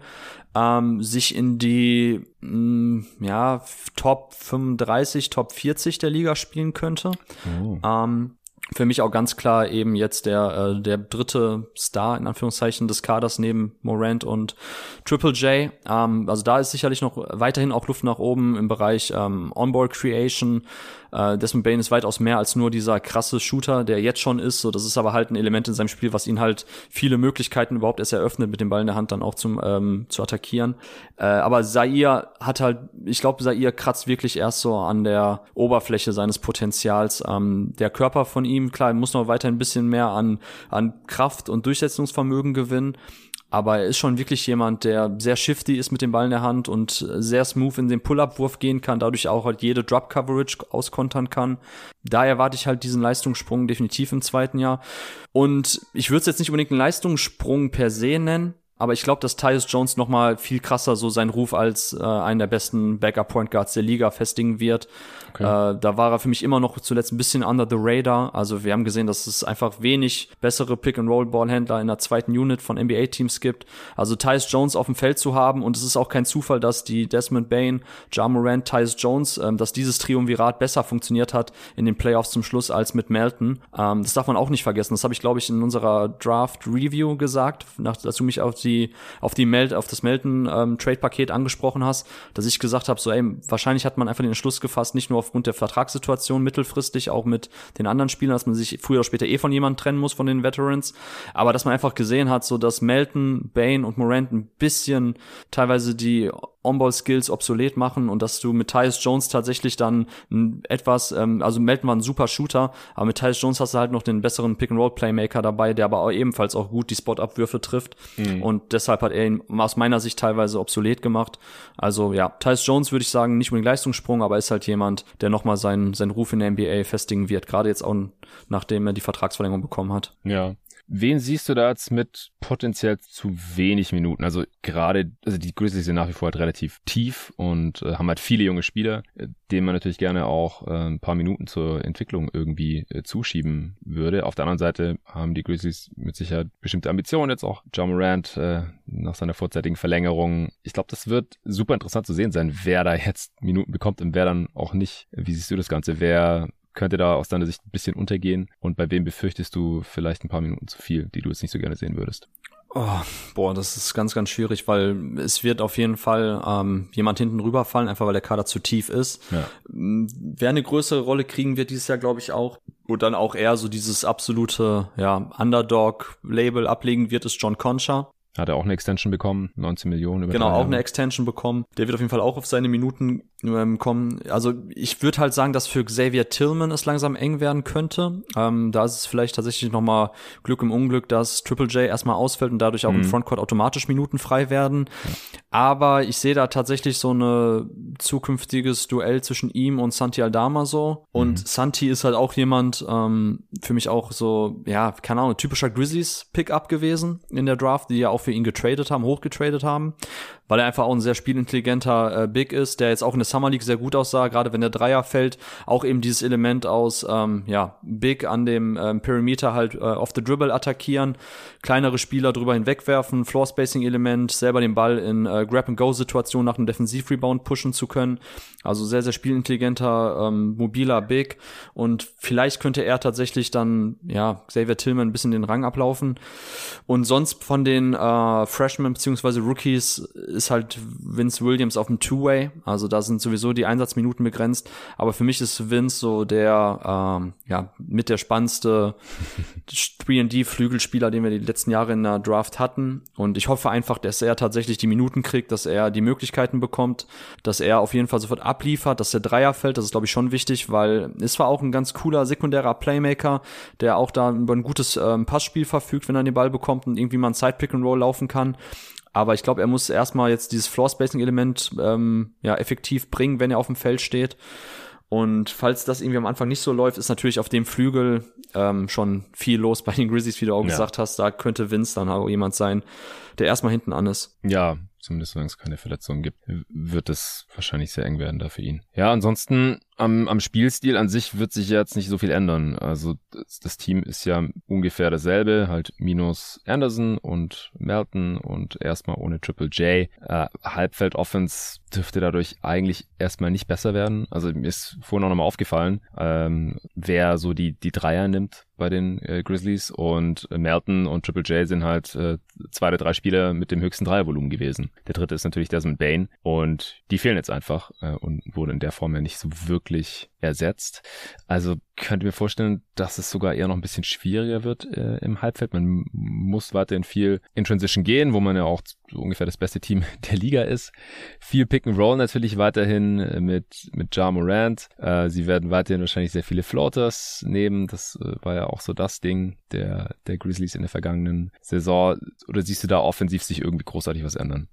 ähm, sich in die mh, mm, ja, Top 35, Top 40 der Liga spielen könnte. Oh. Ähm, für mich auch ganz klar eben jetzt der, äh, der dritte Star in Anführungszeichen des Kaders neben Morant und Triple J. Ähm, also da ist sicherlich noch weiterhin auch Luft nach oben im Bereich ähm, Onboard Creation, äh, Desmond Bain ist weitaus mehr als nur dieser krasse Shooter, der jetzt schon ist. So, das ist aber halt ein Element in seinem Spiel, was ihn halt viele Möglichkeiten überhaupt erst eröffnet, mit dem Ball in der Hand dann auch zum ähm, zu attackieren. Äh, aber Zaire hat halt, ich glaube, Zaire kratzt wirklich erst so an der Oberfläche seines Potenzials. Ähm, der Körper von ihm, klar, muss noch weiter ein bisschen mehr an an Kraft und Durchsetzungsvermögen gewinnen. Aber er ist schon wirklich jemand, der sehr shifty ist mit dem Ball in der Hand und sehr smooth in den Pull-Up-Wurf gehen kann, dadurch auch halt jede Drop-Coverage auskontern kann. Da erwarte ich halt diesen Leistungssprung definitiv im zweiten Jahr. Und ich würde es jetzt nicht unbedingt einen Leistungssprung per se nennen, aber ich glaube, dass Tyus Jones noch mal viel krasser so seinen Ruf als äh, einen der besten Backup Point Guards der Liga festigen wird. Okay. Äh, da war er für mich immer noch zuletzt ein bisschen under the radar. Also wir haben gesehen, dass es einfach wenig bessere Pick-and-Roll-Ballhändler in der zweiten Unit von NBA-Teams gibt. Also Tyus Jones auf dem Feld zu haben und es ist auch kein Zufall, dass die Desmond Bain, Ja Morant, Tyus Jones, ähm, dass dieses Triumvirat besser funktioniert hat in den Playoffs zum Schluss als mit Melton. Ähm, das darf man auch nicht vergessen. Das habe ich, glaube ich, in unserer Draft-Review gesagt, nach, dass du mich auf die auf die Meld auf das Melton ähm, Trade-Paket angesprochen hast, dass ich gesagt habe, so ey, wahrscheinlich hat man einfach den Entschluss gefasst, nicht nur aufgrund der Vertragssituation mittelfristig, auch mit den anderen Spielern, dass man sich früher oder später eh von jemandem trennen muss, von den Veterans. Aber dass man einfach gesehen hat, so dass Melton, Bane und Morant ein bisschen teilweise die On-Ball-Skills obsolet machen und dass du mit Tyus Jones tatsächlich dann etwas, ähm, also Melton war ein super Shooter, aber mit Tyus Jones hast du halt noch den besseren Pick-and-Roll-Playmaker dabei, der aber auch ebenfalls auch gut die Spot-Abwürfe trifft mhm. und deshalb hat er ihn aus meiner Sicht teilweise obsolet gemacht. Also ja, Tyus Jones würde ich sagen, nicht unbedingt Leistungssprung, aber ist halt jemand, der nochmal seinen, seinen Ruf in der NBA festigen wird, gerade jetzt auch nachdem er die Vertragsverlängerung bekommen hat. Ja, Wen siehst du da jetzt mit potenziell zu wenig Minuten? Also gerade, also die Grizzlies sind nach wie vor halt relativ tief und äh, haben halt viele junge Spieler, äh, denen man natürlich gerne auch äh, ein paar Minuten zur Entwicklung irgendwie äh, zuschieben würde. Auf der anderen Seite haben die Grizzlies mit Sicherheit bestimmte Ambitionen jetzt auch. John Morant äh, nach seiner vorzeitigen Verlängerung. Ich glaube, das wird super interessant zu sehen sein, wer da jetzt Minuten bekommt und wer dann auch nicht. Wie siehst du das Ganze? Wer könnte da aus deiner Sicht ein bisschen untergehen? Und bei wem befürchtest du vielleicht ein paar Minuten zu viel, die du jetzt nicht so gerne sehen würdest? Oh, boah, das ist ganz, ganz schwierig, weil es wird auf jeden Fall ähm, jemand hinten rüberfallen, einfach weil der Kader zu tief ist. Ja. Wer eine größere Rolle kriegen wird dieses Jahr, glaube ich, auch, und dann auch eher so dieses absolute ja, Underdog-Label ablegen wird, ist John Concha. Hat er auch eine Extension bekommen, 19 Millionen. Über genau, auch eine Extension bekommen. Der wird auf jeden Fall auch auf seine Minuten ähm, kommen. Also ich würde halt sagen, dass für Xavier Tillman es langsam eng werden könnte. Ähm, da ist es vielleicht tatsächlich nochmal Glück im Unglück, dass Triple J erstmal ausfällt und dadurch auch mhm. im Frontcourt automatisch Minuten frei werden. Aber ich sehe da tatsächlich so eine zukünftiges Duell zwischen ihm und Santi Aldama so. Und mhm. Santi ist halt auch jemand, ähm, für mich auch so, ja, keine Ahnung, typischer Grizzlies-Pickup gewesen in der Draft, die ja auch für ihn getradet haben, hochgetradet haben, weil er einfach auch ein sehr spielintelligenter äh, Big ist, der jetzt auch in der Summer League sehr gut aussah, gerade wenn der Dreier fällt, auch eben dieses Element aus ähm, ja, Big an dem ähm, Perimeter halt äh, off the dribble attackieren, kleinere Spieler drüber hinwegwerfen, Floor Spacing Element, selber den Ball in äh, Grab and Go Situationen nach einem Defensiv Rebound pushen zu können. Also sehr sehr spielintelligenter ähm, mobiler Big und vielleicht könnte er tatsächlich dann ja Xavier Tillman ein bisschen den Rang ablaufen und sonst von den äh, Freshmen bzw. Rookies ist halt Vince Williams auf dem Two-Way. Also da sind sowieso die Einsatzminuten begrenzt. Aber für mich ist Vince so der ähm, ja mit der spannendste 3D-Flügelspieler, den wir die letzten Jahre in der Draft hatten. Und ich hoffe einfach, dass er tatsächlich die Minuten kriegt, dass er die Möglichkeiten bekommt, dass er auf jeden Fall sofort abliefert, dass der Dreier fällt. Das ist, glaube ich, schon wichtig, weil es war auch ein ganz cooler sekundärer Playmaker, der auch da über ein gutes ähm, Passspiel verfügt, wenn er den Ball bekommt und irgendwie mal ein Side-Pick and Roll laufen kann. Aber ich glaube, er muss erstmal jetzt dieses Floor-Spacing-Element ähm, ja, effektiv bringen, wenn er auf dem Feld steht. Und falls das irgendwie am Anfang nicht so läuft, ist natürlich auf dem Flügel ähm, schon viel los bei den Grizzlies, wie du auch ja. gesagt hast. Da könnte Vince dann auch jemand sein, der erstmal hinten an ist. Ja, zumindest wenn es keine Verletzungen gibt, wird es wahrscheinlich sehr eng werden da für ihn. Ja, ansonsten am, am Spielstil an sich wird sich jetzt nicht so viel ändern. Also das, das Team ist ja ungefähr dasselbe, halt minus Anderson und Melton und erstmal ohne Triple J. Äh, Halbfeld Offense dürfte dadurch eigentlich erstmal nicht besser werden. Also mir ist vorhin auch nochmal aufgefallen, ähm, wer so die, die Dreier nimmt bei den äh, Grizzlies und Melton und Triple J sind halt äh, zwei oder drei Spieler mit dem höchsten Dreiervolumen gewesen. Der dritte ist natürlich Desmond Bain und die fehlen jetzt einfach äh, und wurde in der Form ja nicht so wirklich ersetzt. Also könnte mir vorstellen, dass es sogar eher noch ein bisschen schwieriger wird äh, im Halbfeld. Man muss weiterhin viel in Transition gehen, wo man ja auch so ungefähr das beste Team der Liga ist. Viel Pick and Roll natürlich weiterhin äh, mit mit Ja Morant. Äh, sie werden weiterhin wahrscheinlich sehr viele Floaters nehmen. Das äh, war ja auch so das Ding der der Grizzlies in der vergangenen Saison. Oder siehst du da offensiv sich irgendwie großartig was ändern?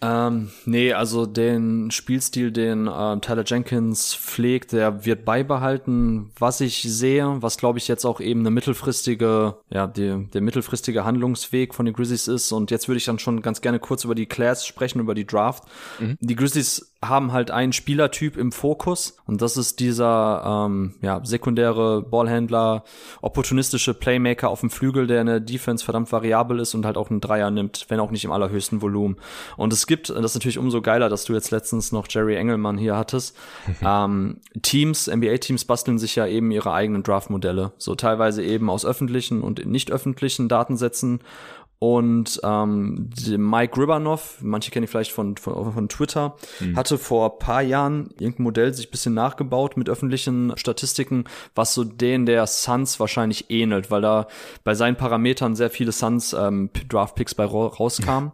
Ähm, nee, also den Spielstil, den äh, Tyler Jenkins pflegt, der wird beibehalten, was ich sehe, was glaube ich jetzt auch eben eine mittelfristige, ja, die, der mittelfristige Handlungsweg von den Grizzlies ist. Und jetzt würde ich dann schon ganz gerne kurz über die Class sprechen, über die Draft. Mhm. Die Grizzlies haben halt einen Spielertyp im Fokus und das ist dieser ähm, ja, sekundäre Ballhändler, opportunistische Playmaker auf dem Flügel, der in der Defense verdammt variabel ist und halt auch einen Dreier nimmt, wenn auch nicht im allerhöchsten Volumen. Und es gibt, das ist natürlich umso geiler, dass du jetzt letztens noch Jerry Engelmann hier hattest. ähm, Teams, NBA-Teams basteln sich ja eben ihre eigenen Draft-Modelle, so teilweise eben aus öffentlichen und nicht öffentlichen Datensätzen und ähm, Mike Ribanov, manche kennen ihn vielleicht von, von, von Twitter, mhm. hatte vor paar Jahren irgendein Modell sich bisschen nachgebaut mit öffentlichen Statistiken, was so den der Suns wahrscheinlich ähnelt, weil da bei seinen Parametern sehr viele Suns ähm, Draft-Picks bei rauskamen.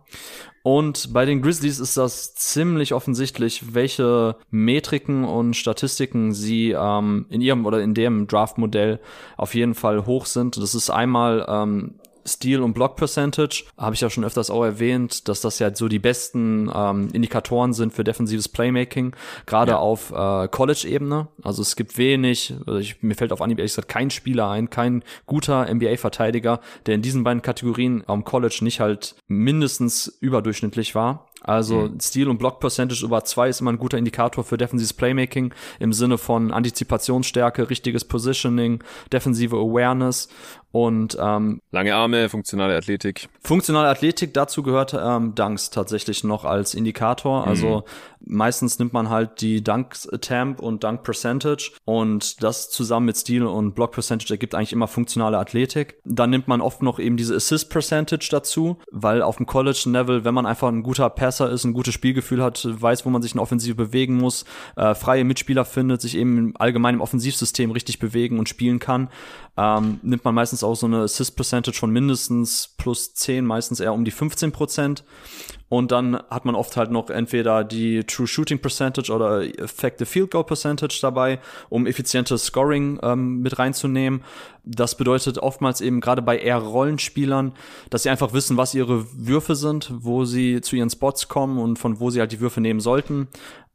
Und bei den Grizzlies ist das ziemlich offensichtlich, welche Metriken und Statistiken sie ähm, in ihrem oder in dem Draft-Modell auf jeden Fall hoch sind. Das ist einmal ähm, Steal und Block Percentage, habe ich ja schon öfters auch erwähnt, dass das ja so die besten ähm, Indikatoren sind für defensives Playmaking, gerade ja. auf äh, College-Ebene. Also es gibt wenig, also ich, mir fällt auf Anhieb ehrlich gesagt kein Spieler ein, kein guter NBA-Verteidiger, der in diesen beiden Kategorien am College nicht halt mindestens überdurchschnittlich war. Also mhm. Steal und Block Percentage über zwei ist immer ein guter Indikator für defensives Playmaking im Sinne von Antizipationsstärke, richtiges Positioning, defensive Awareness und ähm, lange Arme, funktionale Athletik. Funktionale Athletik, dazu gehört ähm, Dunks tatsächlich noch als Indikator. Also mhm. Also meistens nimmt man halt die Dunk Attempt und Dunk Percentage und das zusammen mit Steal und Block Percentage ergibt eigentlich immer funktionale Athletik. Dann nimmt man oft noch eben diese Assist Percentage dazu, weil auf dem College Level, wenn man einfach ein guter Passer ist, ein gutes Spielgefühl hat, weiß, wo man sich in Offensive bewegen muss, äh, freie Mitspieler findet, sich eben im allgemeinen Offensivsystem richtig bewegen und spielen kann, ähm, nimmt man meistens auch so eine Assist Percentage von mindestens plus 10, meistens eher um die 15 Prozent. Und dann hat man oft halt noch entweder die True Shooting Percentage oder Effective Field Goal Percentage dabei, um effizientes Scoring ähm, mit reinzunehmen. Das bedeutet oftmals eben gerade bei eher Rollenspielern, dass sie einfach wissen, was ihre Würfe sind, wo sie zu ihren Spots kommen und von wo sie halt die Würfe nehmen sollten.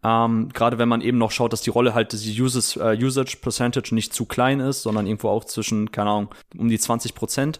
Ähm, Gerade wenn man eben noch schaut, dass die Rolle halt die Uses, äh, Usage Percentage nicht zu klein ist, sondern irgendwo auch zwischen, keine Ahnung, um die 20 Prozent.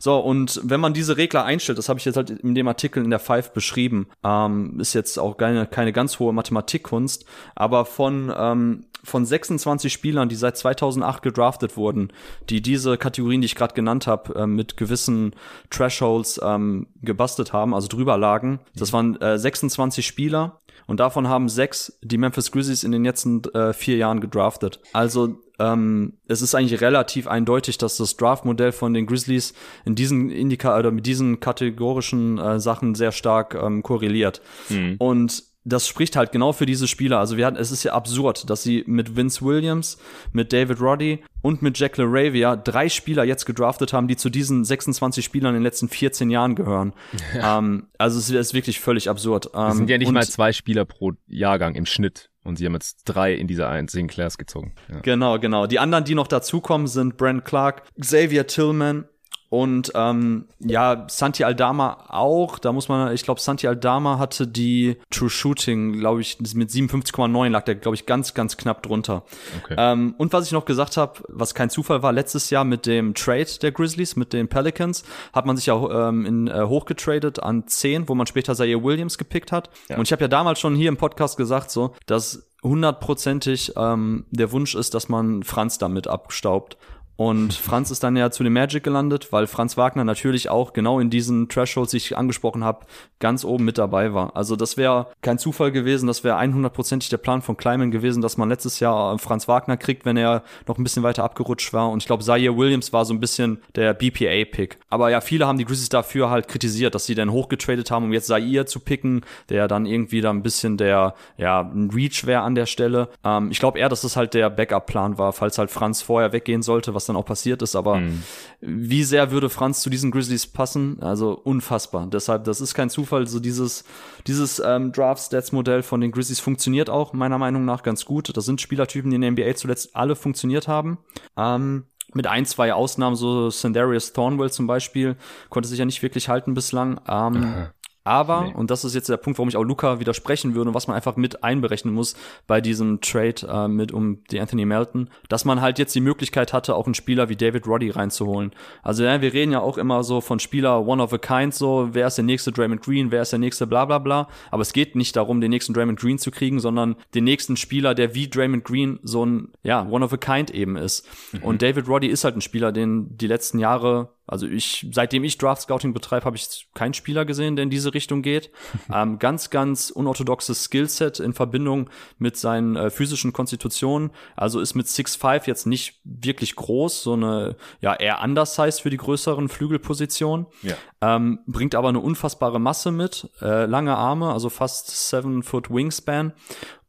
So, und wenn man diese Regler einstellt, das habe ich jetzt halt in dem Artikel in der Five beschrieben, ähm, ist jetzt auch keine, keine ganz hohe Mathematikkunst, aber von ähm, von 26 Spielern, die seit 2008 gedraftet wurden, die diese Kategorien, die ich gerade genannt habe, äh, mit gewissen Thresholds ähm, gebastelt haben, also drüber lagen. Das waren äh, 26 Spieler und davon haben sechs die Memphis Grizzlies in den letzten äh, vier Jahren gedraftet. Also ähm, es ist eigentlich relativ eindeutig, dass das Draft-Modell von den Grizzlies in diesen Indika oder mit diesen kategorischen äh, Sachen sehr stark ähm, korreliert. Mhm. Und das spricht halt genau für diese Spieler. Also wir hatten, es ist ja absurd, dass sie mit Vince Williams, mit David Roddy und mit Jack LaRavia drei Spieler jetzt gedraftet haben, die zu diesen 26 Spielern in den letzten 14 Jahren gehören. Ja. Ähm, also es ist wirklich völlig absurd. Ähm, es sind ja nicht mal zwei Spieler pro Jahrgang im Schnitt. Und sie haben jetzt drei in dieser einzigen Class gezogen. Ja. Genau, genau. Die anderen, die noch dazukommen, sind Brent Clark, Xavier Tillman und ähm, ja, Santi Aldama auch. Da muss man, ich glaube, Santi Aldama hatte die True Shooting, glaube ich, mit 57,9 lag der, glaube ich, ganz, ganz knapp drunter. Okay. Ähm, und was ich noch gesagt habe, was kein Zufall war, letztes Jahr mit dem Trade der Grizzlies, mit den Pelicans, hat man sich ja ähm, in, äh, hochgetradet an 10, wo man später Zaire Williams gepickt hat. Ja. Und ich habe ja damals schon hier im Podcast gesagt, so, dass hundertprozentig ähm, der Wunsch ist, dass man Franz damit abstaubt. Und Franz ist dann ja zu dem Magic gelandet, weil Franz Wagner natürlich auch genau in diesen Thresholds, die ich angesprochen habe, ganz oben mit dabei war. Also das wäre kein Zufall gewesen, das wäre 100%ig der Plan von Kleiman gewesen, dass man letztes Jahr Franz Wagner kriegt, wenn er noch ein bisschen weiter abgerutscht war. Und ich glaube, Zaire Williams war so ein bisschen der BPA-Pick. Aber ja, viele haben die Grizzlies dafür halt kritisiert, dass sie dann hochgetradet haben, um jetzt Zaire zu picken, der dann irgendwie da ein bisschen der, ja, ein Reach wäre an der Stelle. Ähm, ich glaube eher, dass das halt der Backup-Plan war, falls halt Franz vorher weggehen sollte, was was dann auch passiert ist, aber mhm. wie sehr würde Franz zu diesen Grizzlies passen? Also unfassbar. Deshalb, das ist kein Zufall. So dieses, dieses ähm, Draft-Stats-Modell von den Grizzlies funktioniert auch meiner Meinung nach ganz gut. Das sind Spielertypen, die in der NBA zuletzt alle funktioniert haben. Ähm, mit ein, zwei Ausnahmen, so Sandarius Thornwell zum Beispiel, konnte sich ja nicht wirklich halten bislang. Ähm, Aber, nee. und das ist jetzt der Punkt, warum ich auch Luca widersprechen würde und was man einfach mit einberechnen muss bei diesem Trade äh, mit um die Anthony Melton, dass man halt jetzt die Möglichkeit hatte, auch einen Spieler wie David Roddy reinzuholen. Also ja, wir reden ja auch immer so von Spieler one of a kind, so wer ist der nächste Draymond Green, wer ist der nächste bla bla bla. Aber es geht nicht darum, den nächsten Draymond Green zu kriegen, sondern den nächsten Spieler, der wie Draymond Green so ein, ja, one of a kind eben ist. Mhm. Und David Roddy ist halt ein Spieler, den die letzten Jahre also ich, seitdem ich Draft Scouting betreibe, habe ich keinen Spieler gesehen, der in diese Richtung geht. ähm, ganz, ganz unorthodoxes Skillset in Verbindung mit seinen äh, physischen Konstitutionen. Also ist mit 6'5 jetzt nicht wirklich groß, so eine, ja, eher undersized für die größeren Flügelpositionen. Ja. Ähm, bringt aber eine unfassbare Masse mit, äh, lange Arme, also fast 7 Foot Wingspan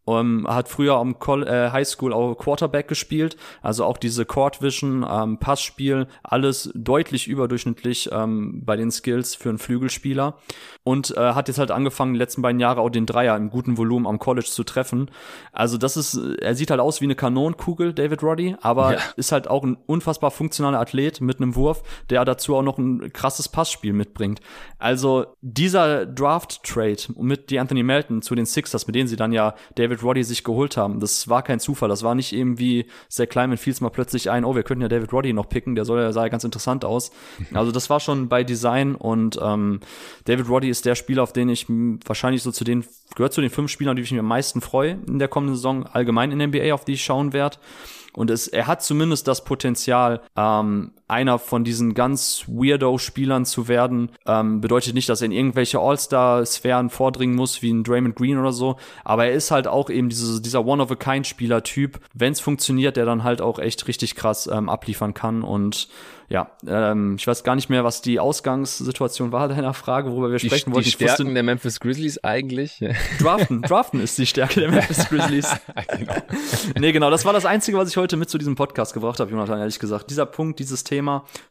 um, hat früher am äh, Highschool auch Quarterback gespielt, also auch diese Court Vision, ähm, Passspiel, alles deutlich überdurchschnittlich ähm, bei den Skills für einen Flügelspieler und äh, hat jetzt halt angefangen, die letzten beiden Jahre auch den Dreier im guten Volumen am College zu treffen. Also das ist, er sieht halt aus wie eine Kanonenkugel, David Roddy, aber ja. ist halt auch ein unfassbar funktionaler Athlet mit einem Wurf, der dazu auch noch ein krasses Passspiel mitbringt. Also dieser Draft-Trade mit die Anthony Melton zu den Sixers, mit denen sie dann ja David Roddy sich geholt haben, das war kein Zufall. Das war nicht eben wie Zach Kleiman fiel es mal plötzlich ein, oh, wir könnten ja David Roddy noch picken, der soll ja, sah ja ganz interessant aus. Also das war schon bei Design und ähm, David Roddy ist der Spieler, auf den ich wahrscheinlich so zu den, gehört zu den fünf Spielern, die ich mir am meisten freue in der kommenden Saison, allgemein in der NBA, auf die ich schauen werde. Und es, er hat zumindest das Potenzial, ähm, einer von diesen ganz Weirdo-Spielern zu werden. Ähm, bedeutet nicht, dass er in irgendwelche All-Star-Sphären vordringen muss, wie ein Draymond Green oder so. Aber er ist halt auch eben diese, dieser One-of-a-Kind-Spieler-Typ. Wenn es funktioniert, der dann halt auch echt richtig krass ähm, abliefern kann. Und ja, ähm, ich weiß gar nicht mehr, was die Ausgangssituation war deiner Frage, worüber wir die, sprechen wollten. Die Stärken wusste, der Memphis Grizzlies eigentlich? Draften, Draften ist die Stärke der Memphis Grizzlies. genau. Nee, genau, das war das Einzige, was ich heute mit zu diesem Podcast gebracht habe, Jonathan, ehrlich gesagt. Dieser Punkt, dieses Thema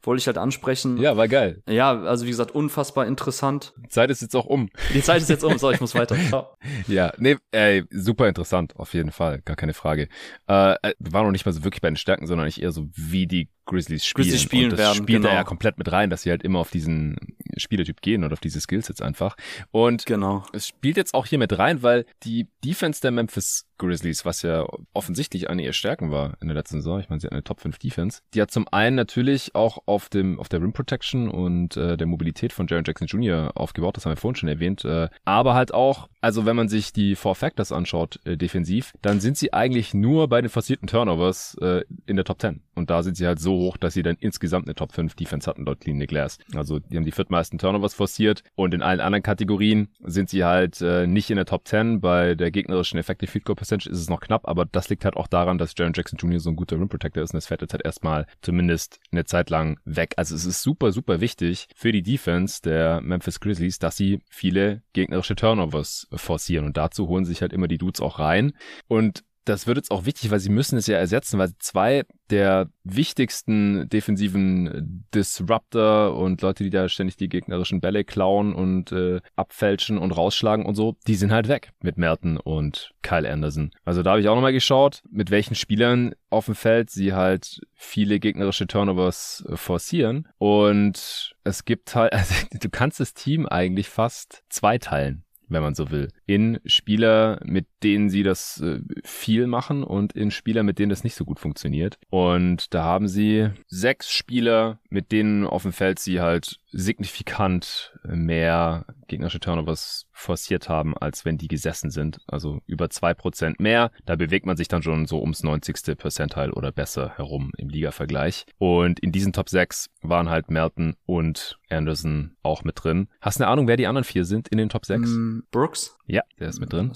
wollte ich halt ansprechen. Ja, war geil. Ja, also wie gesagt, unfassbar interessant. Die Zeit ist jetzt auch um. Die Zeit ist jetzt um, so, ich muss weiter. Ciao. Ja, nee, ey, super interessant, auf jeden Fall, gar keine Frage. Äh, war noch nicht mal so wirklich bei den Stärken, sondern ich eher so, wie die Grizzlies spielen. Grizzlies spielen und das werden, spielt genau. da ja komplett mit rein, dass sie halt immer auf diesen Spielertyp gehen und auf diese Skills jetzt einfach. Und genau. es spielt jetzt auch hier mit rein, weil die Defense der Memphis Grizzlies, was ja offensichtlich eine ihrer Stärken war in der letzten Saison, ich meine, sie hat eine Top 5 Defense, die hat zum einen natürlich auch auf dem auf der Rim Protection und äh, der Mobilität von Jaron Jackson Jr. aufgebaut, das haben wir vorhin schon erwähnt, äh, aber halt auch, also wenn man sich die Four Factors anschaut äh, defensiv, dann sind sie eigentlich nur bei den forcierten Turnovers äh, in der Top 10 und da sind sie halt so hoch, dass sie dann insgesamt eine Top 5 Defense hatten dort Clean Glass. Also die haben die viertmeisten Turnovers forciert und in allen anderen Kategorien sind sie halt äh, nicht in der Top 10. Bei der gegnerischen Effective Field Goal Percentage ist es noch knapp, aber das liegt halt auch daran, dass Jaron Jackson Jr. so ein guter Rim Protector ist und das fährt jetzt halt erstmal zumindest eine Zeit lang weg. Also es ist super, super wichtig für die Defense der Memphis Grizzlies, dass sie viele gegnerische Turnovers forcieren und dazu holen sich halt immer die Dudes auch rein und das wird jetzt auch wichtig, weil sie müssen es ja ersetzen, weil zwei der wichtigsten defensiven Disruptor und Leute, die da ständig die gegnerischen Bälle klauen und äh, abfälschen und rausschlagen und so, die sind halt weg mit Merton und Kyle Anderson. Also da habe ich auch nochmal geschaut, mit welchen Spielern auf dem Feld sie halt viele gegnerische Turnovers äh, forcieren und es gibt halt, also du kannst das Team eigentlich fast zweiteilen wenn man so will, in Spieler, mit denen sie das äh, viel machen und in Spieler, mit denen das nicht so gut funktioniert. Und da haben sie sechs Spieler, mit denen auf dem Feld sie halt signifikant mehr gegnerische Turnovers forciert haben, als wenn die gesessen sind. Also über zwei Prozent mehr. Da bewegt man sich dann schon so ums 90. Percentile oder besser herum im Liga-Vergleich. Und in diesen Top 6 waren halt Melton und Anderson auch mit drin. Hast du eine Ahnung, wer die anderen vier sind in den Top 6? Mm, Brooks? Ja, der ist mit drin.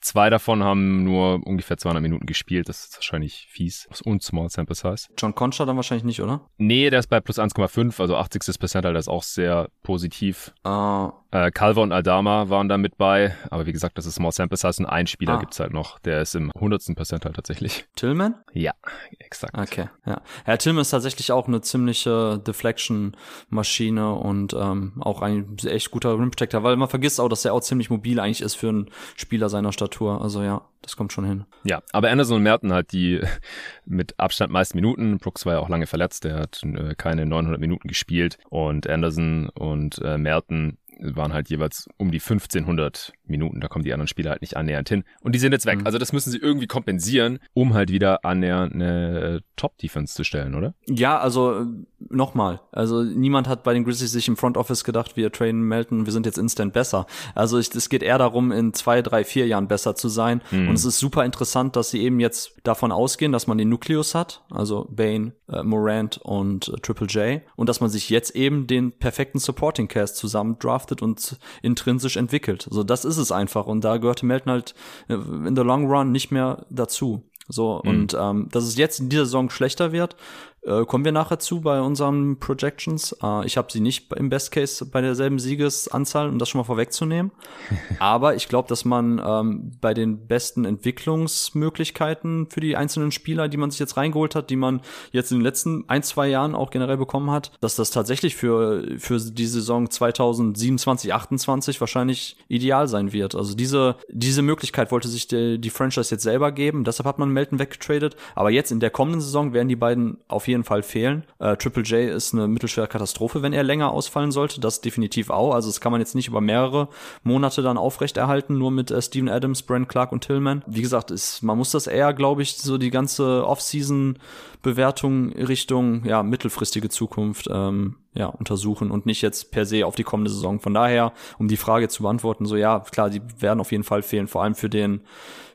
Zwei davon haben nur ungefähr 200 Minuten gespielt. Das ist wahrscheinlich fies. Und Small Sample Size. John Concha dann wahrscheinlich nicht, oder? Nee, der ist bei plus 1,5, also 80. Percentile, das ist auch sehr positiv. Uh, äh, Calver und Aldama waren da mit bei, aber wie gesagt, das ist Small Sample Size und ein Spieler ah. gibt's halt noch, der ist im 100. Percentile tatsächlich. Tillman? Ja, exakt. Okay, ja. Ja, Tillman ist tatsächlich auch eine ziemliche Deflection-Maschine und ähm, auch ein echt guter Rim Protector, weil man vergisst auch, dass er auch ziemlich mobil eigentlich ist für einen Spieler seiner Statur. Also ja, das kommt schon hin. Ja, aber Anderson und Merton halt die mit Abstand meisten Minuten. Brooks war ja auch lange verletzt, der hat äh, keine 900 Minuten gespielt und Anderson und äh, Merton waren halt jeweils um die 1500 Minuten. Da kommen die anderen Spieler halt nicht annähernd hin. Und die sind jetzt weg. Mhm. Also das müssen sie irgendwie kompensieren, um halt wieder annähernd eine äh, Top-Defense zu stellen, oder? Ja, also äh, nochmal. Also niemand hat bei den Grizzlies sich im Front Office gedacht, wir trainen Melton, wir sind jetzt instant besser. Also es geht eher darum, in zwei, drei, vier Jahren besser zu sein. Mhm. Und es ist super interessant, dass sie eben jetzt davon ausgehen, dass man den Nukleus hat, also Bane, äh, Morant und äh, Triple J. Und dass man sich jetzt eben den perfekten Supporting Cast zusammen draftet und intrinsisch entwickelt. Also das ist es einfach. Und da gehörte Melton halt äh, in the long run nicht mehr dazu. So, mhm. und ähm, dass es jetzt in dieser Saison schlechter wird, äh, kommen wir nachher zu bei unseren Projections. Äh, ich habe sie nicht im Best Case bei derselben Siegesanzahl, um das schon mal vorwegzunehmen. Aber ich glaube, dass man ähm, bei den besten Entwicklungsmöglichkeiten für die einzelnen Spieler, die man sich jetzt reingeholt hat, die man jetzt in den letzten ein, zwei Jahren auch generell bekommen hat, dass das tatsächlich für, für die Saison 2027, 28 wahrscheinlich ideal sein wird. Also diese, diese Möglichkeit wollte sich die, die Franchise jetzt selber geben. Deshalb hat man Melton weggetradet. Aber jetzt in der kommenden Saison werden die beiden auf jeden jeden Fall fehlen. Äh, Triple J ist eine mittelschwere Katastrophe, wenn er länger ausfallen sollte. Das definitiv auch. Also das kann man jetzt nicht über mehrere Monate dann aufrechterhalten, nur mit äh, Steven Adams, Brent Clark und Tillman. Wie gesagt, ist, man muss das eher, glaube ich, so die ganze Off-Season-Bewertung Richtung ja mittelfristige Zukunft ähm, ja, untersuchen und nicht jetzt per se auf die kommende Saison. Von daher, um die Frage zu beantworten, so ja, klar, die werden auf jeden Fall fehlen, vor allem für den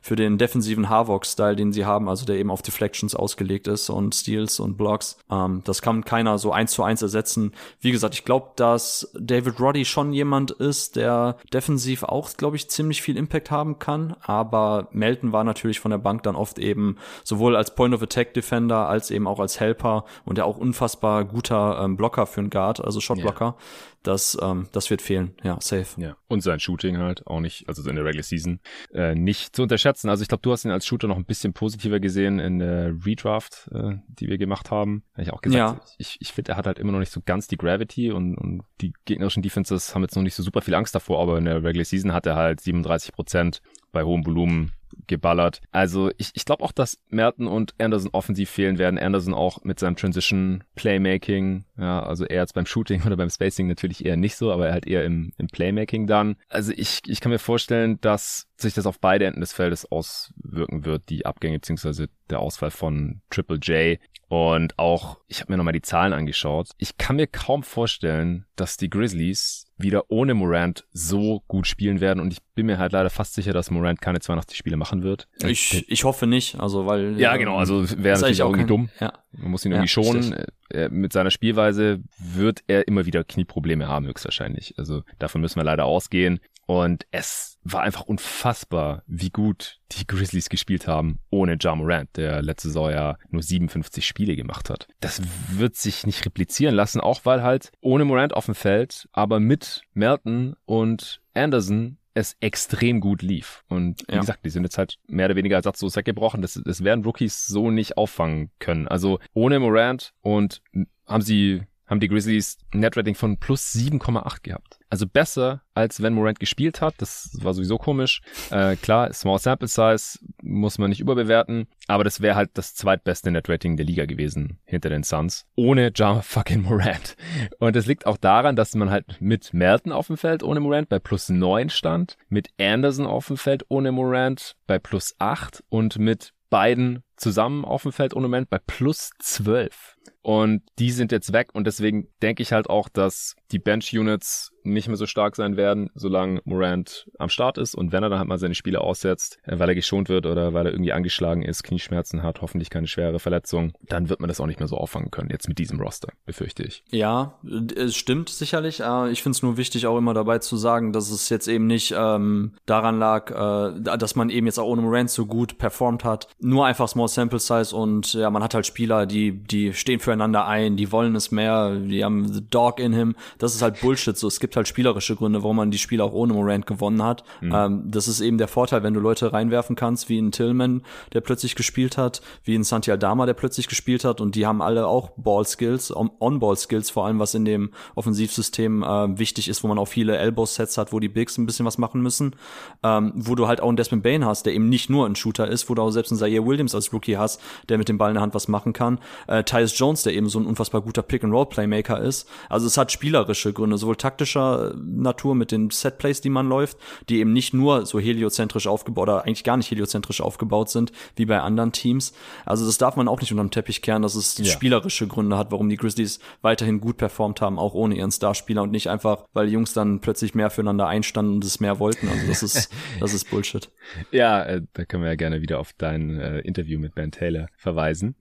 für den defensiven Harvok-Style, den sie haben, also der eben auf Deflections ausgelegt ist und Steals und Blocks. Ähm, das kann keiner so eins zu eins ersetzen. Wie gesagt, ich glaube, dass David Roddy schon jemand ist, der defensiv auch, glaube ich, ziemlich viel Impact haben kann. Aber Melton war natürlich von der Bank dann oft eben sowohl als Point-of-Attack-Defender als eben auch als Helper und der auch unfassbar guter ähm, Blocker für einen Guard, also Shotblocker. Yeah das, ähm, das wird fehlen. Ja, safe. Ja. Und sein Shooting halt auch nicht, also in der Regular Season, äh, nicht zu unterschätzen. Also ich glaube, du hast ihn als Shooter noch ein bisschen positiver gesehen in der Redraft, äh, die wir gemacht haben. Habe ich auch gesagt, ja. ich, ich finde, er hat halt immer noch nicht so ganz die Gravity und, und die gegnerischen Defenses haben jetzt noch nicht so super viel Angst davor, aber in der Regular Season hat er halt 37 Prozent bei hohem Volumen geballert. Also ich, ich glaube auch, dass Merton und Anderson offensiv fehlen werden. Anderson auch mit seinem Transition Playmaking, ja, also eher als beim Shooting oder beim Spacing natürlich eher nicht so, aber halt eher im, im Playmaking dann. Also ich, ich kann mir vorstellen, dass sich das auf beide Enden des Feldes auswirken wird, die Abgänge beziehungsweise der Ausfall von Triple J. Und auch, ich habe mir nochmal die Zahlen angeschaut. Ich kann mir kaum vorstellen, dass die Grizzlies wieder ohne Morant so gut spielen werden. Und ich bin mir halt leider fast sicher, dass Morant keine 82 Spiele machen wird. Ich, ich hoffe nicht, also weil. Ja, genau, also wäre natürlich auch irgendwie kein, dumm. Ja. Man muss ihn irgendwie ja, schonen. Äh, mit seiner Spielweise wird er immer wieder Knieprobleme haben, höchstwahrscheinlich. Also davon müssen wir leider ausgehen. Und es war einfach unfassbar, wie gut die Grizzlies gespielt haben ohne Ja Morant, der letzte Saison ja nur 57 Spiele gemacht hat. Das wird sich nicht replizieren lassen, auch weil halt ohne Morant auf dem Feld, aber mit Melton und Anderson es extrem gut lief. Und wie ja. gesagt, die sind jetzt halt mehr oder weniger ersatzlos weggebrochen. Das, das werden Rookies so nicht auffangen können. Also ohne Morant und haben sie haben die Grizzlies ein Netrating von plus 7,8 gehabt. Also besser, als wenn Morant gespielt hat. Das war sowieso komisch. Äh, klar, Small Sample Size muss man nicht überbewerten, aber das wäre halt das zweitbeste Netrating der Liga gewesen hinter den Suns. Ohne Ja fucking Morant. Und es liegt auch daran, dass man halt mit Melton auf dem Feld ohne Morant bei plus 9 stand, mit Anderson auf dem Feld ohne Morant bei plus 8 und mit beiden zusammen auf dem Feld ohne Moment bei plus 12. Und die sind jetzt weg und deswegen denke ich halt auch, dass die Bench-Units nicht mehr so stark sein werden, solange Morant am Start ist und wenn er dann halt mal seine Spiele aussetzt, äh, weil er geschont wird oder weil er irgendwie angeschlagen ist, Knieschmerzen hat, hoffentlich keine schwere Verletzung, dann wird man das auch nicht mehr so auffangen können, jetzt mit diesem Roster, befürchte ich. Ja, es stimmt sicherlich. Ich finde es nur wichtig, auch immer dabei zu sagen, dass es jetzt eben nicht ähm, daran lag, äh, dass man eben jetzt auch ohne Morant so gut performt hat. Nur einfach Small Sample Size und ja, man hat halt Spieler, die, die stehen füreinander ein, die wollen es mehr, die haben the dog in him. Das ist halt Bullshit. So, es gibt halt spielerische Gründe, warum man die Spiele auch ohne Morant gewonnen hat. Mhm. Ähm, das ist eben der Vorteil, wenn du Leute reinwerfen kannst, wie ein Tillman, der plötzlich gespielt hat, wie ein Santi Aldama, der plötzlich gespielt hat und die haben alle auch Ball-Skills, On-Ball-Skills, vor allem was in dem Offensivsystem äh, wichtig ist, wo man auch viele Elbow-Sets hat, wo die Bigs ein bisschen was machen müssen, ähm, wo du halt auch einen Desmond Bain hast, der eben nicht nur ein Shooter ist, wo du auch selbst einen Zaire Williams als Rookie Rookie hast, der mit dem Ball in der Hand was machen kann. Äh, Tyus Jones, der eben so ein unfassbar guter Pick-and-Roll-Playmaker ist. Also es hat spielerische Gründe, sowohl taktischer Natur mit den Set-Plays, die man läuft, die eben nicht nur so heliozentrisch aufgebaut oder eigentlich gar nicht heliozentrisch aufgebaut sind, wie bei anderen Teams. Also das darf man auch nicht unterm Teppich kehren, dass es ja. spielerische Gründe hat, warum die Grizzlies weiterhin gut performt haben, auch ohne ihren Starspieler und nicht einfach, weil die Jungs dann plötzlich mehr füreinander einstanden und es mehr wollten. Also das ist, das ist Bullshit. Ja, äh, da können wir ja gerne wieder auf dein äh, Interview mit Ben Taylor verweisen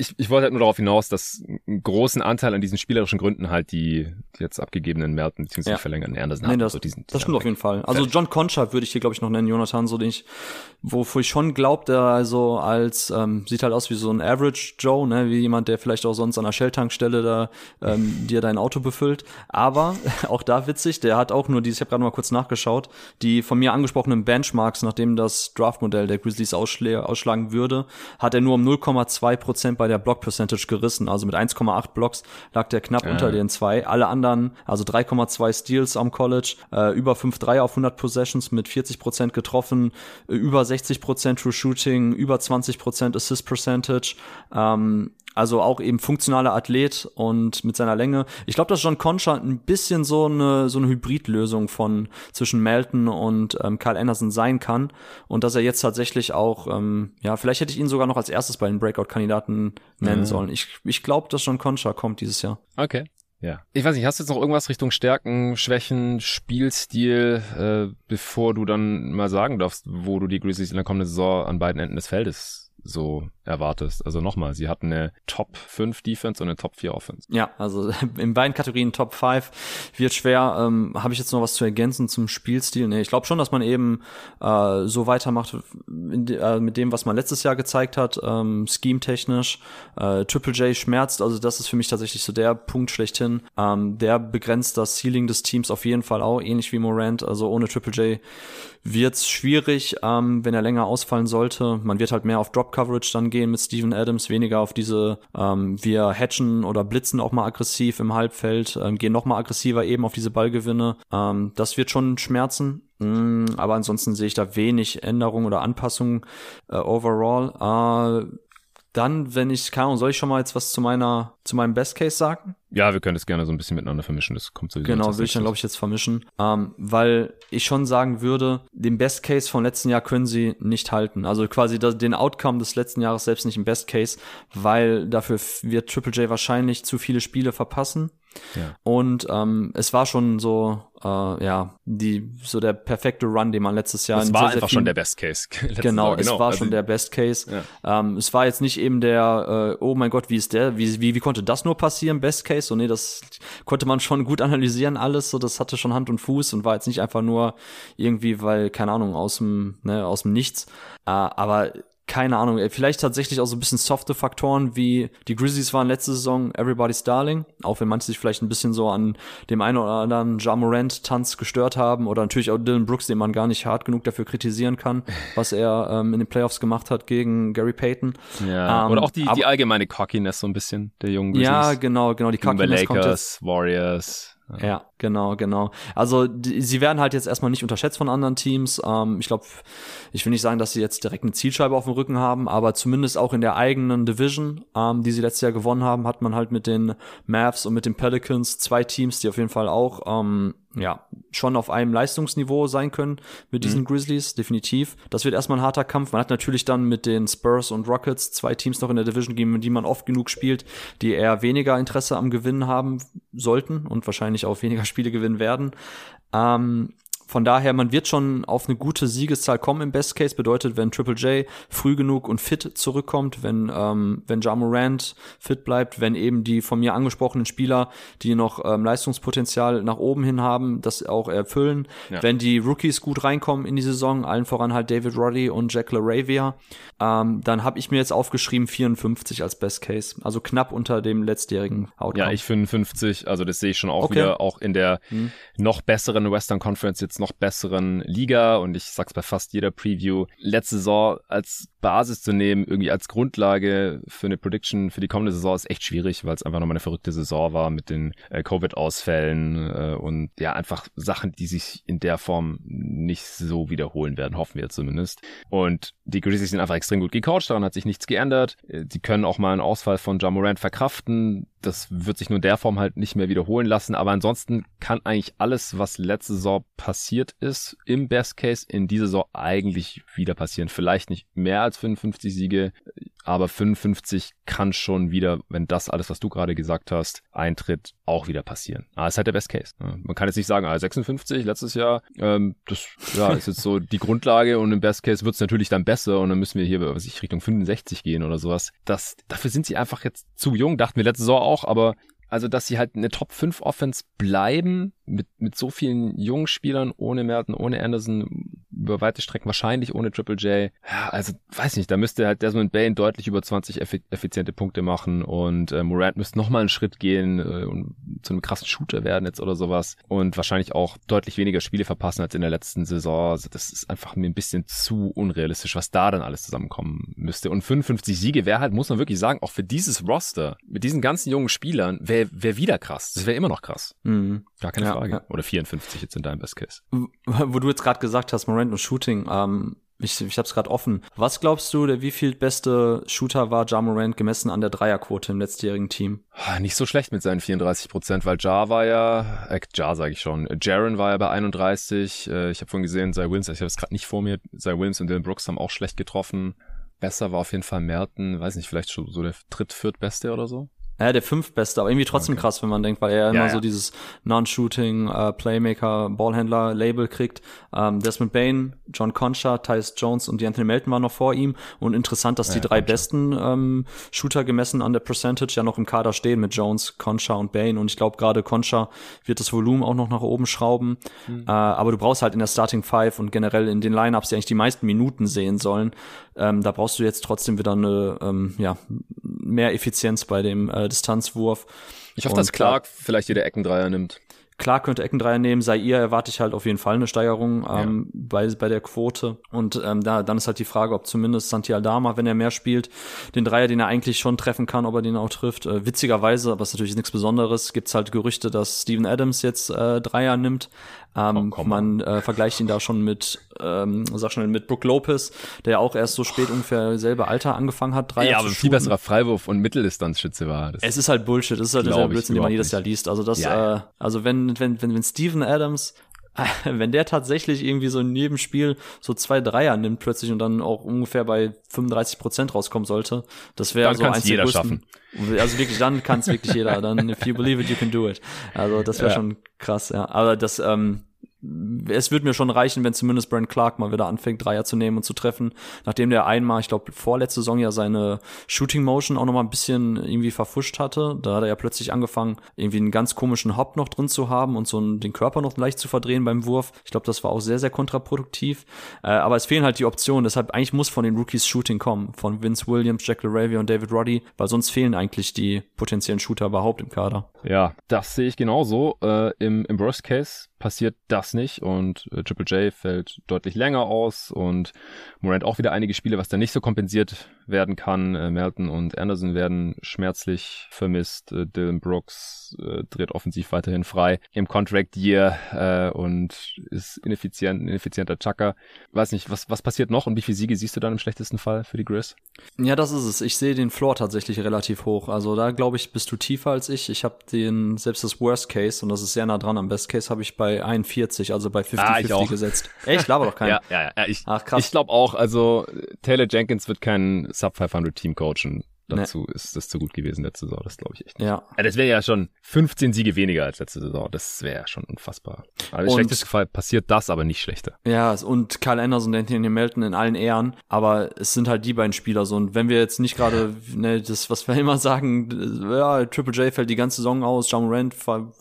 ich, ich wollte halt nur darauf hinaus, dass einen großen Anteil an diesen spielerischen Gründen halt die, die jetzt abgegebenen Merten bzw. Ja. verlängerten Anderson nee, haben. Das, so diesen, das stimmt auf jeden Fall. Also John Concha würde ich hier, glaube ich, noch nennen, Jonathan, so den ich, wofür ich schon glaube, der also als, ähm, sieht halt aus wie so ein Average Joe, ne, wie jemand, der vielleicht auch sonst an der Shell-Tankstelle da ähm, dir dein Auto befüllt. Aber auch da witzig, der hat auch nur dieses, ich habe gerade mal kurz nachgeschaut, die von mir angesprochenen Benchmarks, nachdem das Draftmodell der Grizzlies ausschlagen würde, hat er nur um 0,2 Prozent bei der Block Percentage gerissen. Also mit 1,8 Blocks lag der knapp ja. unter den zwei. Alle anderen, also 3,2 Steals am College, äh, über 5-3 auf 100 Possessions mit 40 Prozent getroffen, äh, über 60 Prozent True Shooting, über 20 Prozent Assist Percentage. Ähm, also auch eben funktionaler Athlet und mit seiner Länge. Ich glaube, dass John Concha ein bisschen so eine so eine Hybridlösung von zwischen Melton und ähm, Kyle Anderson sein kann und dass er jetzt tatsächlich auch ähm, ja vielleicht hätte ich ihn sogar noch als erstes bei den Breakout-Kandidaten nennen mhm. sollen. Ich ich glaube, dass John Concha kommt dieses Jahr. Okay. Ja. Ich weiß nicht, hast du jetzt noch irgendwas Richtung Stärken, Schwächen, Spielstil, äh, bevor du dann mal sagen darfst, wo du die Grizzlies in der kommenden Saison an beiden Enden des Feldes so erwartest. Also nochmal, sie hatten eine Top 5 Defense und eine Top 4 Offense. Ja, also in beiden Kategorien Top 5 wird schwer. Ähm, Habe ich jetzt noch was zu ergänzen zum Spielstil? Nee, ich glaube schon, dass man eben äh, so weitermacht de, äh, mit dem, was man letztes Jahr gezeigt hat, ähm, scheme-technisch. Äh, Triple J schmerzt, also das ist für mich tatsächlich so der Punkt schlechthin. Ähm, der begrenzt das Ceiling des Teams auf jeden Fall auch, ähnlich wie Morant. Also ohne Triple J wird's schwierig, ähm, wenn er länger ausfallen sollte. Man wird halt mehr auf Drop Coverage dann gehen mit Steven Adams, weniger auf diese, ähm, wir hatchen oder blitzen auch mal aggressiv im Halbfeld, ähm, gehen noch mal aggressiver eben auf diese Ballgewinne. Ähm, das wird schon schmerzen. Mm, aber ansonsten sehe ich da wenig Änderungen oder Anpassungen äh, overall. Äh, dann, wenn ich, keine Ahnung, soll ich schon mal jetzt was zu meiner, zu meinem Best Case sagen? Ja, wir können das gerne so ein bisschen miteinander vermischen. Das kommt sowieso. Genau, will ich dann, glaube ich, jetzt vermischen. Ähm, weil ich schon sagen würde, den Best Case vom letzten Jahr können sie nicht halten. Also quasi das, den Outcome des letzten Jahres selbst nicht im Best Case, weil dafür wird Triple J wahrscheinlich zu viele Spiele verpassen. Ja. Und ähm, es war schon so, äh, ja, die so der perfekte Run, den man letztes Jahr. Es war sehr, einfach schon der Best Case. genau, es genau. war also, schon der Best Case. Ja. Ähm, es war jetzt nicht eben der, äh, oh mein Gott, wie ist der, wie, wie, wie konnte das nur passieren, Best Case? So, nee, das konnte man schon gut analysieren, alles. So, das hatte schon Hand und Fuß und war jetzt nicht einfach nur irgendwie, weil, keine Ahnung, aus dem, ne, aus dem Nichts. Äh, aber keine Ahnung, vielleicht tatsächlich auch so ein bisschen softe Faktoren wie die Grizzlies waren letzte Saison Everybody's Darling, auch wenn manche sich vielleicht ein bisschen so an dem einen oder anderen Ja Morant Tanz gestört haben oder natürlich auch Dylan Brooks, den man gar nicht hart genug dafür kritisieren kann, was er ähm, in den Playoffs gemacht hat gegen Gary Payton. Ja, ähm, oder auch die, die allgemeine Cockiness so ein bisschen der jungen Grizzlies. Ja, genau, genau, die Cockiness Lakers. Warriors. Ja, genau, genau. Also die, sie werden halt jetzt erstmal nicht unterschätzt von anderen Teams. Ähm, ich glaube, ich will nicht sagen, dass sie jetzt direkt eine Zielscheibe auf dem Rücken haben, aber zumindest auch in der eigenen Division, ähm, die sie letztes Jahr gewonnen haben, hat man halt mit den Mavs und mit den Pelicans zwei Teams, die auf jeden Fall auch ähm, ja, schon auf einem Leistungsniveau sein können mit diesen mhm. Grizzlies, definitiv. Das wird erstmal ein harter Kampf. Man hat natürlich dann mit den Spurs und Rockets zwei Teams noch in der Division gegeben, die man oft genug spielt, die eher weniger Interesse am Gewinnen haben sollten und wahrscheinlich auch weniger Spiele gewinnen werden. Ähm, von daher, man wird schon auf eine gute Siegeszahl kommen im Best Case. Bedeutet, wenn Triple J früh genug und fit zurückkommt, wenn, ähm, wenn Ja Morant fit bleibt, wenn eben die von mir angesprochenen Spieler, die noch ähm, Leistungspotenzial nach oben hin haben, das auch erfüllen. Ja. Wenn die Rookies gut reinkommen in die Saison, allen voran halt David Roddy und Jack LaRavia, ähm, dann habe ich mir jetzt aufgeschrieben 54 als Best Case. Also knapp unter dem letztjährigen Outcome. Ja, ich 55. Also das sehe ich schon auch okay. wieder, auch in der hm. noch besseren Western Conference jetzt noch besseren Liga und ich sag's bei fast jeder Preview, letzte Saison als Basis zu nehmen, irgendwie als Grundlage für eine Prediction für die kommende Saison ist echt schwierig, weil es einfach nochmal eine verrückte Saison war mit den äh, Covid-Ausfällen äh, und ja, einfach Sachen, die sich in der Form nicht so wiederholen werden, hoffen wir zumindest. Und die Grizzlies sind einfach extrem gut gecoacht, daran hat sich nichts geändert. Äh, sie können auch mal einen Ausfall von Jamorant verkraften das wird sich nur in der Form halt nicht mehr wiederholen lassen. Aber ansonsten kann eigentlich alles, was letzte Saison passiert ist, im Best Case in dieser Saison eigentlich wieder passieren. Vielleicht nicht mehr als 55 Siege, aber 55 kann schon wieder, wenn das alles, was du gerade gesagt hast, eintritt, auch wieder passieren. Es ist halt der Best Case. Man kann jetzt nicht sagen, ah, 56 letztes Jahr, ähm, das ja, ist jetzt so die Grundlage und im Best Case wird es natürlich dann besser und dann müssen wir hier, was ich, Richtung 65 gehen oder sowas. Das, dafür sind sie einfach jetzt zu jung, dachten wir letzte Saison auch, aber also, dass sie halt eine Top 5 Offense bleiben, mit, mit so vielen jungen Spielern, ohne Merton, ohne Anderson, über weite Strecken wahrscheinlich ohne Triple J. Ja, also, weiß nicht, da müsste halt Desmond Bain deutlich über 20 effiziente Punkte machen und äh, Morant müsste nochmal einen Schritt gehen äh, und zu einem krassen Shooter werden jetzt oder sowas und wahrscheinlich auch deutlich weniger Spiele verpassen als in der letzten Saison. Also, das ist einfach mir ein bisschen zu unrealistisch, was da dann alles zusammenkommen müsste. Und 55 Siege wäre halt, muss man wirklich sagen, auch für dieses Roster, mit diesen ganzen jungen Spielern, wäre wär wieder krass. Das wäre immer noch krass. Mhm. Gar keine ja, Frage. Ja. Oder 54 jetzt in deinem Best Case. Wo du jetzt gerade gesagt hast, Morant und Shooting, ähm, ich, ich habe es gerade offen. Was glaubst du, der wie viel beste Shooter war Ja Morant gemessen an der Dreierquote im letztjährigen Team? Ah, nicht so schlecht mit seinen 34 Prozent, weil Ja war ja, äh, Ja sage ich schon, Jaron war ja bei 31. Äh, ich habe vorhin gesehen, Zay Williams, ich habe es gerade nicht vor mir, Zay Williams und Dylan Brooks haben auch schlecht getroffen. Besser war auf jeden Fall Merton, weiß nicht, vielleicht schon so der dritt, viertbeste oder so. Ja, der fünftbeste, aber irgendwie trotzdem okay. krass, wenn man denkt, weil er ja, immer ja. so dieses Non-Shooting, äh, Playmaker, Ballhändler Label kriegt. Ähm, Desmond Bain, John Concha, Tyus Jones und die Anthony Melton waren noch vor ihm. Und interessant, dass ja, die drei Concha. besten ähm, Shooter gemessen an der Percentage ja noch im Kader stehen mit Jones, Concha und Bain. Und ich glaube, gerade Concha wird das Volumen auch noch nach oben schrauben. Mhm. Äh, aber du brauchst halt in der Starting Five und generell in den Lineups, die eigentlich die meisten Minuten sehen sollen, ähm, da brauchst du jetzt trotzdem wieder eine, ähm, ja, mehr Effizienz bei dem äh, Distanzwurf. Ich hoffe, und dass Clark vielleicht jede Eckendreier nimmt. Klar könnte Eckendreier nehmen, sei ihr erwarte ich halt auf jeden Fall eine Steigerung ähm, ja. bei, bei der Quote. Und ähm, da, dann ist halt die Frage, ob zumindest Santi Aldama, wenn er mehr spielt, den Dreier, den er eigentlich schon treffen kann, ob er den auch trifft. Äh, witzigerweise, aber ist natürlich nichts Besonderes, gibt's halt Gerüchte, dass Steven Adams jetzt äh, Dreier nimmt. Ähm, oh, man äh, vergleicht ihn da schon mit, ähm, sag schnell, mit Brook Lopez, der ja auch erst so spät ungefähr selbe Alter angefangen hat, Dreier Ja, aber viel besserer Freiwurf und Mitteldistanzschütze war. Das es ist halt Bullshit, es ist halt der Blödsinn, den man jedes Jahr liest. Also das, ja, äh, also wenn, wenn, wenn, wenn Steven Adams wenn der tatsächlich irgendwie so in jedem Spiel so zwei Dreier nimmt plötzlich und dann auch ungefähr bei 35 Prozent rauskommen sollte, das wäre so eins jeder schaffen. Also wirklich, dann kann es wirklich jeder. Dann, if you believe it, you can do it. Also das wäre ja. schon krass, ja. Aber das, ähm, es wird mir schon reichen, wenn zumindest Brent Clark mal wieder anfängt, Dreier zu nehmen und zu treffen. Nachdem der einmal, ich glaube, vorletzte Saison ja seine Shooting Motion auch nochmal ein bisschen irgendwie verfuscht hatte. Da hat er ja plötzlich angefangen, irgendwie einen ganz komischen Hop noch drin zu haben und so einen, den Körper noch leicht zu verdrehen beim Wurf. Ich glaube, das war auch sehr, sehr kontraproduktiv. Äh, aber es fehlen halt die Optionen. Deshalb eigentlich muss von den Rookies Shooting kommen. Von Vince Williams, Jack LaRavia und David Roddy, weil sonst fehlen eigentlich die potenziellen Shooter überhaupt im Kader. Ja, das sehe ich genauso. Äh, im, Im Worst Case passiert das nicht. Und äh, Triple J fällt deutlich länger aus. Und Morant auch wieder einige Spiele, was dann nicht so kompensiert werden kann. Äh, Melton und Anderson werden schmerzlich vermisst. Äh, Dylan Brooks äh, dreht offensiv weiterhin frei im Contract Year äh, und ist ineffizient, ein ineffizienter Chucker. Weiß nicht, was, was passiert noch und wie viele Siege siehst du dann im schlechtesten Fall für die Grizz? Ja, das ist es. Ich sehe den Floor tatsächlich relativ hoch. Also da glaube ich, bist du tiefer als ich. Ich habe den, selbst das Worst Case, und das ist sehr nah dran am Best Case, habe ich bei 41, also bei 50-50 ah, gesetzt. Echt? Laber doch keinen. ja, ja, ja. Ich, Ach, krass. Ich glaube auch, also Taylor Jenkins wird kein Sub 500 Team coachen dazu nee. ist das zu gut gewesen letzte Saison. Das glaube ich echt nicht. Ja. ja das wäre ja schon 15 Siege weniger als letzte Saison. Das wäre ja schon unfassbar. Aber im schlechtesten Fall passiert das, aber nicht schlechter. Ja, und Kyle Anderson, Anthony Melton in allen Ehren. Aber es sind halt die beiden Spieler so. Und wenn wir jetzt nicht gerade, ne, das, was wir immer sagen, ja, Triple J fällt die ganze Saison aus, John Rand ver,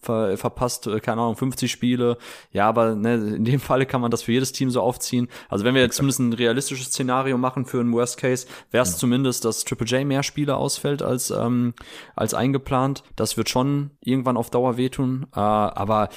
ver, verpasst, äh, keine Ahnung, 50 Spiele. Ja, aber ne, in dem Falle kann man das für jedes Team so aufziehen. Also wenn wir jetzt zumindest ein realistisches Szenario machen für einen Worst Case, wäre es ja. zumindest, dass Triple J J mehr Spiele ausfällt als, ähm, als eingeplant. Das wird schon irgendwann auf Dauer wehtun. Äh, aber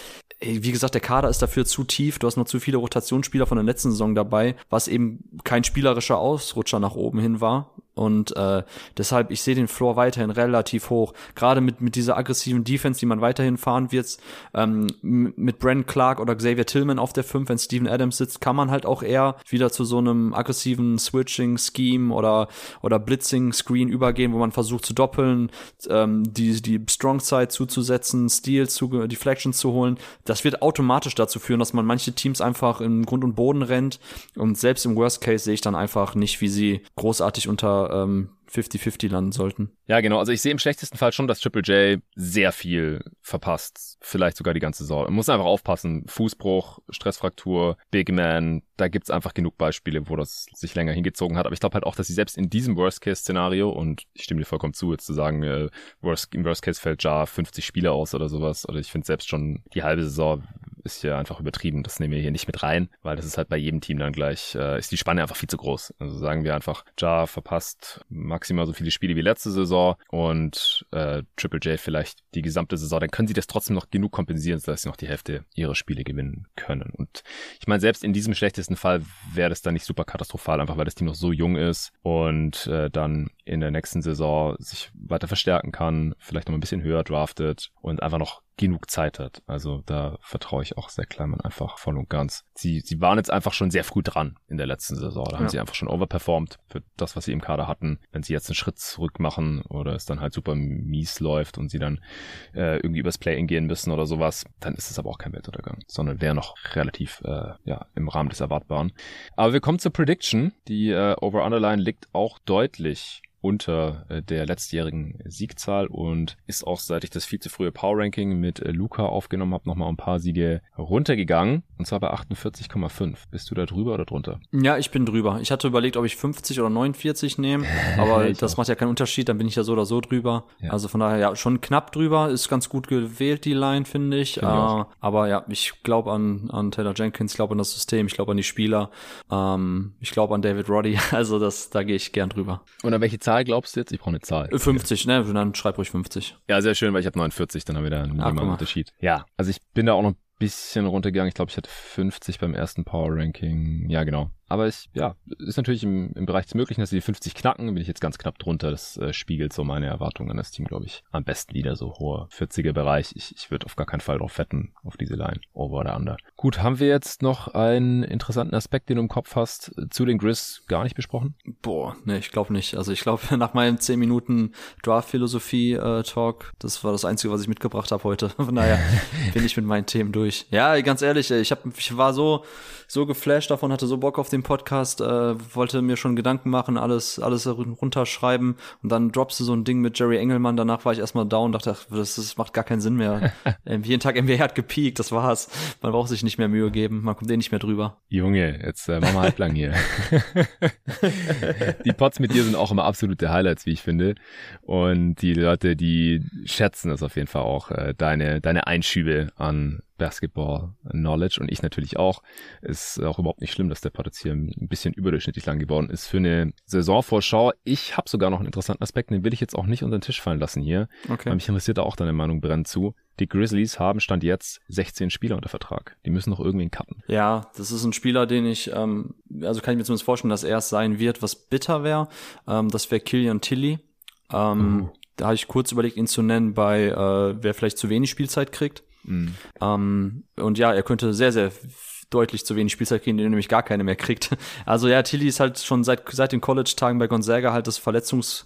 wie gesagt, der Kader ist dafür zu tief. Du hast noch zu viele Rotationsspieler von der letzten Saison dabei, was eben kein spielerischer Ausrutscher nach oben hin war. Und äh, deshalb, ich sehe den Floor weiterhin relativ hoch. Gerade mit, mit dieser aggressiven Defense, die man weiterhin fahren wird, ähm, mit Brent Clark oder Xavier Tillman auf der 5, wenn Steven Adams sitzt, kann man halt auch eher wieder zu so einem aggressiven Switching-Scheme oder, oder Blitzing-Screen übergehen, wo man versucht zu doppeln, ähm, die, die Strong-Side zuzusetzen, Steals, zu, Deflections zu holen. Das wird automatisch dazu führen, dass man manche Teams einfach in Grund und Boden rennt. Und selbst im Worst Case sehe ich dann einfach nicht, wie sie großartig unter ähm, 50-50 landen sollten. Ja, genau. Also ich sehe im schlechtesten Fall schon, dass Triple J sehr viel verpasst. Vielleicht sogar die ganze Saison. Man muss einfach aufpassen. Fußbruch, Stressfraktur, Big Man. Da gibt's einfach genug Beispiele, wo das sich länger hingezogen hat. Aber ich glaube halt auch, dass sie selbst in diesem Worst-Case-Szenario, und ich stimme dir vollkommen zu, jetzt zu sagen, äh, worst, im Worst-Case fällt Jar 50 Spiele aus oder sowas. Oder ich finde selbst schon die halbe Saison ist hier einfach übertrieben. Das nehmen wir hier nicht mit rein, weil das ist halt bei jedem Team dann gleich, äh, ist die Spanne einfach viel zu groß. Also sagen wir einfach, Jar verpasst maximal so viele Spiele wie letzte Saison und äh, Triple J vielleicht die gesamte Saison, dann können sie das trotzdem noch genug kompensieren, dass sie noch die Hälfte ihrer Spiele gewinnen können. Und ich meine, selbst in diesem schlechtesten Fall wäre das dann nicht super katastrophal, einfach weil das Team noch so jung ist und äh, dann in der nächsten Saison sich weiter verstärken kann, vielleicht noch ein bisschen höher draftet und einfach noch genug Zeit hat. Also da vertraue ich auch sehr Kleiman einfach voll und ganz. Sie, sie waren jetzt einfach schon sehr früh dran in der letzten Saison. Da ja. haben sie einfach schon overperformed für das, was sie im Kader hatten. Wenn sie jetzt einen Schritt zurück machen oder es dann halt super mies läuft und sie dann äh, irgendwie übers Play-In gehen müssen oder sowas, dann ist es aber auch kein Weltuntergang, sondern wäre noch relativ äh, ja im Rahmen des Erwartbaren. Aber wir kommen zur Prediction. Die äh, Over-Underline liegt auch deutlich unter äh, der letztjährigen Siegzahl und ist auch, seit ich das viel zu frühe Power Ranking mit äh, Luca aufgenommen habe, nochmal ein paar Siege runtergegangen. Und zwar bei 48,5. Bist du da drüber oder drunter? Ja, ich bin drüber. Ich hatte überlegt, ob ich 50 oder 49 nehme, aber das auch. macht ja keinen Unterschied, dann bin ich ja so oder so drüber. Ja. Also von daher ja schon knapp drüber, ist ganz gut gewählt, die Line, finde ich. Find äh, aber ja, ich glaube an, an Taylor Jenkins, ich glaube an das System, ich glaube an die Spieler, ähm, ich glaube an David Roddy, also das, da gehe ich gern drüber. Und an welche Zahl glaubst du jetzt? Ich brauche eine Zahl. 50, ne? Dann schreib ruhig 50. Ja, sehr schön, weil ich habe 49, dann haben wir da einen Ach, Unterschied. Ja, also ich bin da auch noch ein bisschen runtergegangen. Ich glaube, ich hatte 50 beim ersten Power Ranking. Ja, genau. Aber es, ja, ist natürlich im, im Bereich des Möglichen, dass sie die 50 knacken. Bin ich jetzt ganz knapp drunter. Das äh, spiegelt so meine Erwartungen an das Team, glaube ich, am besten wieder. So hoher 40er Bereich. Ich, ich würde auf gar keinen Fall drauf fetten, auf diese Line. Over oder under. Gut, haben wir jetzt noch einen interessanten Aspekt, den du im Kopf hast, zu den Grizz gar nicht besprochen? Boah, ne, ich glaube nicht. Also ich glaube, nach meinem 10 Minuten Draft-Philosophie-Talk, äh, das war das Einzige, was ich mitgebracht habe heute. Von daher bin ich mit meinen Themen durch. Ja, ganz ehrlich, ich, hab, ich war so, so geflasht davon, hatte so Bock auf den den Podcast, äh, wollte mir schon Gedanken machen, alles, alles runterschreiben und dann droppst du so ein Ding mit Jerry Engelmann. Danach war ich erstmal down, dachte, ach, das, das macht gar keinen Sinn mehr. ähm, jeden Tag NBA hat gepiekt, das war's. Man braucht sich nicht mehr Mühe geben, man kommt eh nicht mehr drüber. Junge, jetzt äh, machen wir halblang hier. die Pots mit dir sind auch immer absolute Highlights, wie ich finde. Und die Leute, die schätzen das auf jeden Fall auch, äh, deine, deine Einschübe an Basketball-Knowledge und ich natürlich auch. Ist auch überhaupt nicht schlimm, dass der Pod jetzt hier ein bisschen überdurchschnittlich lang geworden ist für eine Saisonvorschau. Ich habe sogar noch einen interessanten Aspekt, den will ich jetzt auch nicht unter den Tisch fallen lassen hier. Okay. Weil mich interessiert da auch deine Meinung brennend zu. Die Grizzlies haben Stand jetzt 16 Spieler unter Vertrag. Die müssen noch irgendwen cutten. Ja, das ist ein Spieler, den ich, ähm, also kann ich mir zumindest vorstellen, dass er es sein wird, was bitter wäre. Ähm, das wäre Killian Tilly. Ähm, uh. Da habe ich kurz überlegt, ihn zu nennen, bei äh, wer vielleicht zu wenig Spielzeit kriegt. Mhm. Ähm, und ja, er könnte sehr, sehr deutlich zu wenig Spielzeit kriegen, den er nämlich gar keine mehr kriegt. Also ja, Tilly ist halt schon seit, seit den College-Tagen bei Gonzaga halt das Verletzungs-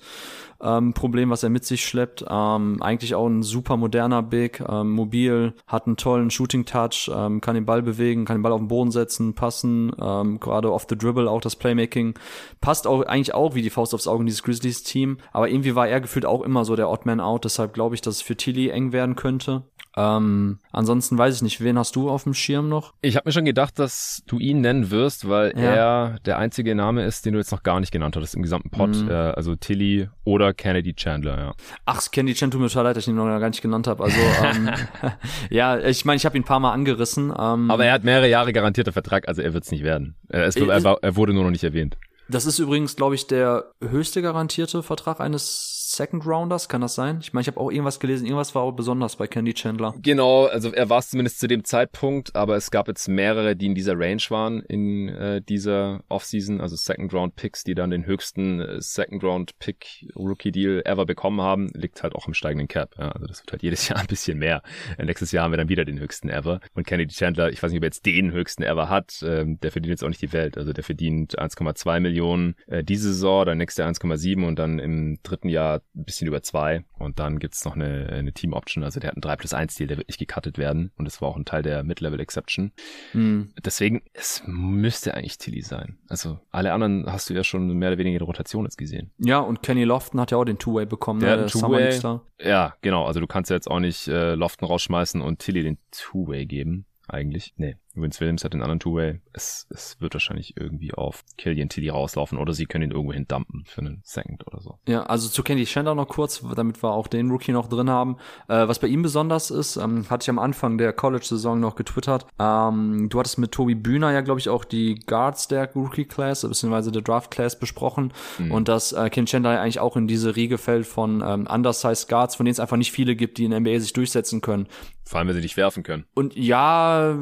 ähm, Problem, was er mit sich schleppt. Ähm, eigentlich auch ein super moderner Big, ähm, mobil, hat einen tollen Shooting Touch, ähm, kann den Ball bewegen, kann den Ball auf den Boden setzen, passen, ähm, gerade off the dribble auch das Playmaking passt auch eigentlich auch wie die Faust aufs Auge in dieses Grizzlies Team. Aber irgendwie war er gefühlt auch immer so der Odd Man Out. Deshalb glaube ich, dass es für Tilly eng werden könnte. Ähm, ansonsten weiß ich nicht, wen hast du auf dem Schirm noch? Ich habe mir schon gedacht, dass du ihn nennen wirst, weil ja. er der einzige Name ist, den du jetzt noch gar nicht genannt hattest im gesamten Pod. Mhm. Äh, also Tilly oder Kennedy Chandler, ja. Ach, Kennedy Chandler, tut mir total leid, dass ich ihn noch gar nicht genannt habe. Also ähm, ja, ich meine, ich habe ihn ein paar Mal angerissen. Ähm, Aber er hat mehrere Jahre garantierter Vertrag, also er wird es nicht werden. Er, ist, er, er wurde nur noch nicht erwähnt. Das ist übrigens, glaube ich, der höchste garantierte Vertrag eines Second Rounders, kann das sein? Ich meine, ich habe auch irgendwas gelesen, irgendwas war auch besonders bei Candy Chandler. Genau, also er war es zumindest zu dem Zeitpunkt, aber es gab jetzt mehrere, die in dieser Range waren in äh, dieser Offseason, also Second Round Picks, die dann den höchsten äh, Second Round Pick Rookie Deal ever bekommen haben, liegt halt auch im steigenden Cap. Ja, also das wird halt jedes Jahr ein bisschen mehr. Nächstes Jahr haben wir dann wieder den höchsten ever. Und Kennedy Chandler, ich weiß nicht, ob er jetzt den höchsten ever hat, ähm, der verdient jetzt auch nicht die Welt. Also der verdient 1,2 Millionen äh, diese Saison, dann nächste Jahr 1,7 und dann im dritten Jahr ein bisschen über zwei. Und dann gibt's noch eine, eine Team-Option. Also der hat einen 3 plus 1 Deal, der wird nicht gecuttet werden. Und das war auch ein Teil der Mid-Level-Exception. Mhm. Deswegen, es müsste eigentlich Tilly sein. Also alle anderen hast du ja schon mehr oder weniger in Rotation jetzt gesehen. Ja, und Kenny Lofton hat ja auch den Two-Way bekommen. Der, ne? der Two-Way. Ja, genau. Also du kannst ja jetzt auch nicht äh, Lofton rausschmeißen und Tilly den Two-Way geben eigentlich. Nee. Vince Williams hat den anderen Two-Way. Es, es wird wahrscheinlich irgendwie auf Killian Tilly rauslaufen oder sie können ihn irgendwo hin dumpen für einen Second oder so. Ja, also zu Candy Chandler noch kurz, damit wir auch den Rookie noch drin haben. Äh, was bei ihm besonders ist, ähm, hatte ich am Anfang der College-Saison noch getwittert. Ähm, du hattest mit Tobi Bühner ja, glaube ich, auch die Guards der Rookie-Class, beziehungsweise der Draft-Class besprochen. Mhm. Und dass äh, Candy Chandler eigentlich auch in diese Riege fällt von ähm, undersized Guards, von denen es einfach nicht viele gibt, die in der NBA sich durchsetzen können. Vor allem, wenn sie nicht werfen können. Und ja,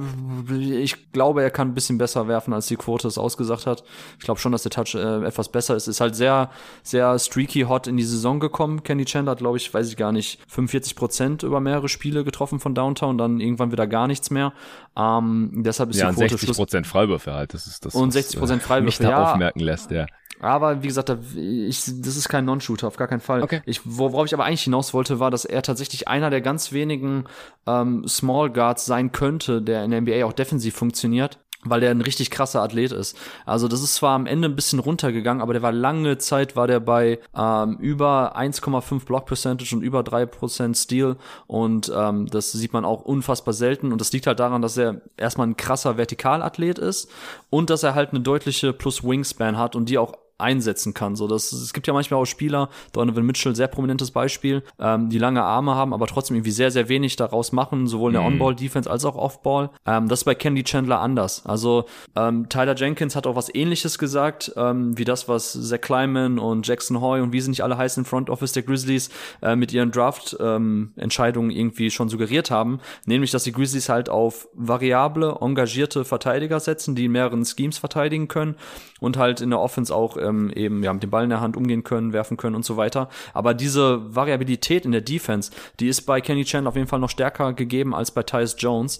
ich glaube, er kann ein bisschen besser werfen, als die Quote es ausgesagt hat. Ich glaube schon, dass der Touch äh, etwas besser ist. Ist halt sehr, sehr streaky hot in die Saison gekommen. Kenny Chandler hat, glaube ich, weiß ich gar nicht, 45 Prozent über mehrere Spiele getroffen von Downtown, dann irgendwann wieder gar nichts mehr. Ähm, deshalb ist ja, die Quote 60 Prozent Freiwürfe halt. Das ist das. Und 60 Prozent äh, Freiwürfe. Mich da ja. aufmerken lässt, ja. Aber wie gesagt, ich, das ist kein Non-Shooter, auf gar keinen Fall. Okay. Ich, worauf ich aber eigentlich hinaus wollte, war, dass er tatsächlich einer der ganz wenigen ähm, Small Guards sein könnte, der in der NBA auch defensiv funktioniert weil der ein richtig krasser Athlet ist. Also das ist zwar am Ende ein bisschen runtergegangen, aber der war lange Zeit, war der bei ähm, über 1,5 Block Percentage und über 3% Steal und ähm, das sieht man auch unfassbar selten und das liegt halt daran, dass er erstmal ein krasser Vertikalathlet ist und dass er halt eine deutliche Plus Wingspan hat und die auch einsetzen kann. So, das, es gibt ja manchmal auch Spieler, Donovan Mitchell, sehr prominentes Beispiel, ähm, die lange Arme haben, aber trotzdem irgendwie sehr, sehr wenig daraus machen, sowohl in der mhm. On-Ball-Defense als auch Off-Ball. Ähm, das ist bei Candy Chandler anders. Also ähm, Tyler Jenkins hat auch was ähnliches gesagt, ähm, wie das, was Zach Kleiman und Jackson Hoy und wie sie nicht alle heißen im Front Office der Grizzlies äh, mit ihren Draft-Entscheidungen ähm, irgendwie schon suggeriert haben, nämlich, dass die Grizzlies halt auf variable, engagierte Verteidiger setzen, die in mehreren Schemes verteidigen können und halt in der Offense auch ähm, eben ja, mit dem Ball in der Hand umgehen können, werfen können und so weiter. Aber diese Variabilität in der Defense, die ist bei Kenny Chan auf jeden Fall noch stärker gegeben als bei Tyus Jones.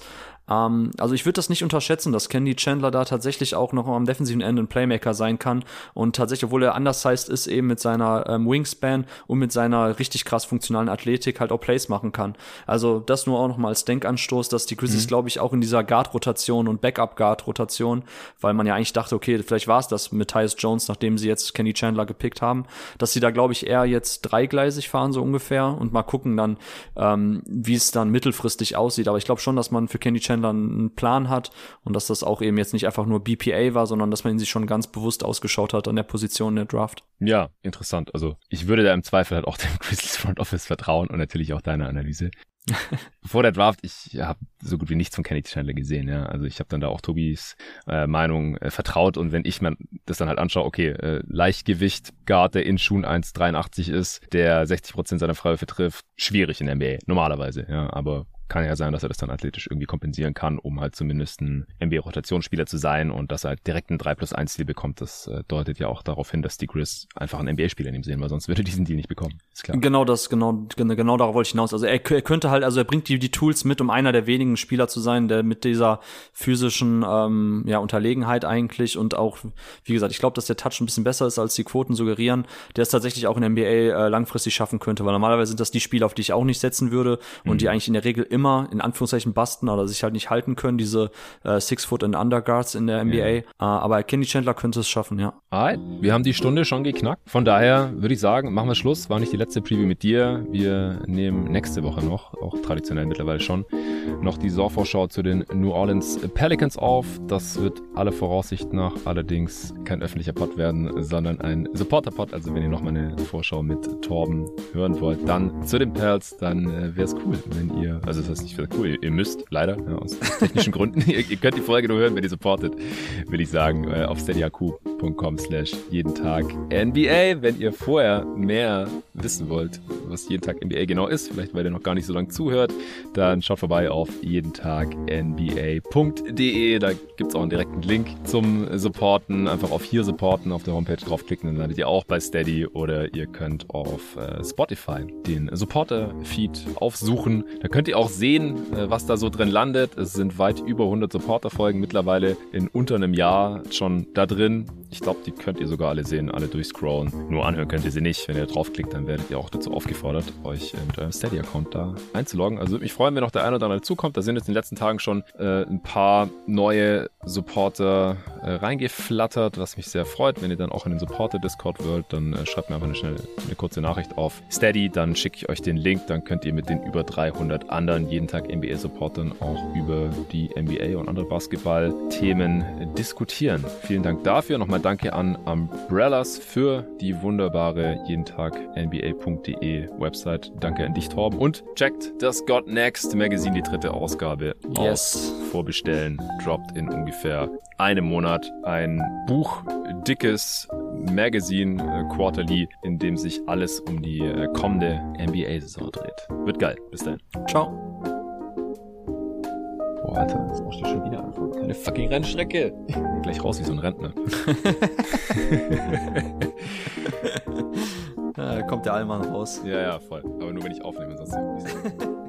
Ähm, also ich würde das nicht unterschätzen, dass Candy Chandler da tatsächlich auch noch am defensiven Ende ein Playmaker sein kann und tatsächlich, obwohl er undersized ist, eben mit seiner ähm, Wingspan und mit seiner richtig krass funktionalen Athletik halt auch Plays machen kann. Also das nur auch noch mal als Denkanstoß, dass die Grizzlies, mhm. glaube ich, auch in dieser Guard-Rotation und Backup-Guard-Rotation, weil man ja eigentlich dachte, okay, vielleicht war es das mit Tyus Jones, nachdem sie jetzt Kenny Chandler gepickt haben, dass sie da, glaube ich, eher jetzt dreigleisig fahren, so ungefähr, und mal gucken dann, ähm, wie es dann mittelfristig aussieht. Aber ich glaube schon, dass man für Kenny Chandler Chandler einen Plan hat und dass das auch eben jetzt nicht einfach nur BPA war, sondern dass man ihn sich schon ganz bewusst ausgeschaut hat an der Position der Draft. Ja, interessant. Also ich würde da im Zweifel halt auch dem Grizzlies Front Office vertrauen und natürlich auch deiner Analyse. Vor der Draft, ich habe so gut wie nichts von Kenny Chandler gesehen, ja. Also ich habe dann da auch Tobis äh, Meinung äh, vertraut und wenn ich mir das dann halt anschaue, okay, äh, Leichtgewicht, Guard, der in Schuhen 1,83 ist, der 60% seiner Freiwürfe trifft, schwierig in der NBA, normalerweise, ja. Aber kann ja sein, dass er das dann athletisch irgendwie kompensieren kann, um halt zumindest ein NBA-Rotationsspieler zu sein und dass er halt direkt einen 3 plus 1 Deal bekommt. Das äh, deutet ja auch darauf hin, dass die Grizz einfach einen NBA-Spieler in ihm sehen, weil sonst würde er diesen Deal nicht bekommen. Ist klar. Genau das, genau, genau darauf wollte ich hinaus. Also er, er könnte halt, also er bringt die, die Tools mit, um einer der wenigen Spieler zu sein, der mit dieser physischen ähm, ja, Unterlegenheit eigentlich und auch, wie gesagt, ich glaube, dass der Touch ein bisschen besser ist, als die Quoten suggerieren, der es tatsächlich auch in der NBA äh, langfristig schaffen könnte, weil normalerweise sind das die Spieler, auf die ich auch nicht setzen würde und mhm. die eigentlich in der Regel immer in Anführungszeichen basten oder sich halt nicht halten können, diese äh, Six Foot and Underguards in der NBA. Ja. Äh, aber Kenny Chandler könnte es schaffen, ja. Alright, wir haben die Stunde schon geknackt. Von daher würde ich sagen, machen wir Schluss. War nicht die letzte Preview mit dir. Wir nehmen nächste Woche noch, auch traditionell mittlerweile schon, noch die Saisonvorschau zu den New Orleans Pelicans auf. Das wird alle Voraussicht nach allerdings kein öffentlicher Pod werden, sondern ein Supporter-Pod. Also wenn ihr nochmal eine Vorschau mit Torben hören wollt, dann zu den Pels, dann äh, wäre es cool, wenn ihr, also das heißt nicht cool, ihr müsst leider, ja, aus technischen Gründen, ihr, ihr, könnt die Folge nur hören, wenn ihr supportet, will ich sagen, äh, auf steadyhq.com slash jeden Tag NBA. Wenn ihr vorher mehr wissen wollt, was jeden Tag NBA genau ist, vielleicht weil ihr noch gar nicht so lange zuhört, dann schaut vorbei auf jeden Tag nba.de. Da gibt es auch einen direkten Link zum Supporten. Einfach auf hier supporten auf der Homepage draufklicken, dann landet ihr auch bei Steady oder ihr könnt auf äh, Spotify den Supporter-Feed aufsuchen. Da könnt ihr auch sehen, äh, was da so drin landet. Es sind weit über 100 Supporter-Folgen mittlerweile in unter einem Jahr schon da drin. Ich glaube, die könnt ihr sogar alle sehen, alle durchscrollen. Nur anhören könnt ihr sie nicht. Wenn ihr draufklickt, dann werdet ihr auch dazu aufgefordert, euch mit eurem Steady-Account da einzuloggen. Also würde mich freuen, wenn noch der eine oder andere zukommt. Da sind jetzt in den letzten Tagen schon äh, ein paar neue Supporter äh, reingeflattert, was mich sehr freut. Wenn ihr dann auch in den Supporter-Discord wollt, dann äh, schreibt mir einfach eine, schnelle, eine kurze Nachricht auf Steady. Dann schicke ich euch den Link. Dann könnt ihr mit den über 300 anderen jeden Tag NBA-Supportern auch über die NBA und andere Basketball-Themen diskutieren. Vielen Dank dafür. Nochmal danke an Umbrellas für die wunderbare jeden Tag NBA.de Website. Danke an dich, Torben. Und checkt das God Next Magazine, die dritte Ausgabe yes. aus. Vorbestellen. Droppt in ungefähr einem Monat ein Buch, dickes Magazine, äh, Quarterly, in dem sich alles um die äh, kommende NBA-Saison dreht. Wird geil. Bis dann. Ciao. Boah, Alter, das brauchst du schon wieder an. Keine fucking Rennstrecke. Gleich raus wie so ein Rentner. da kommt der Allmann raus. Ja, ja, voll. Aber nur wenn ich aufnehme, sonst.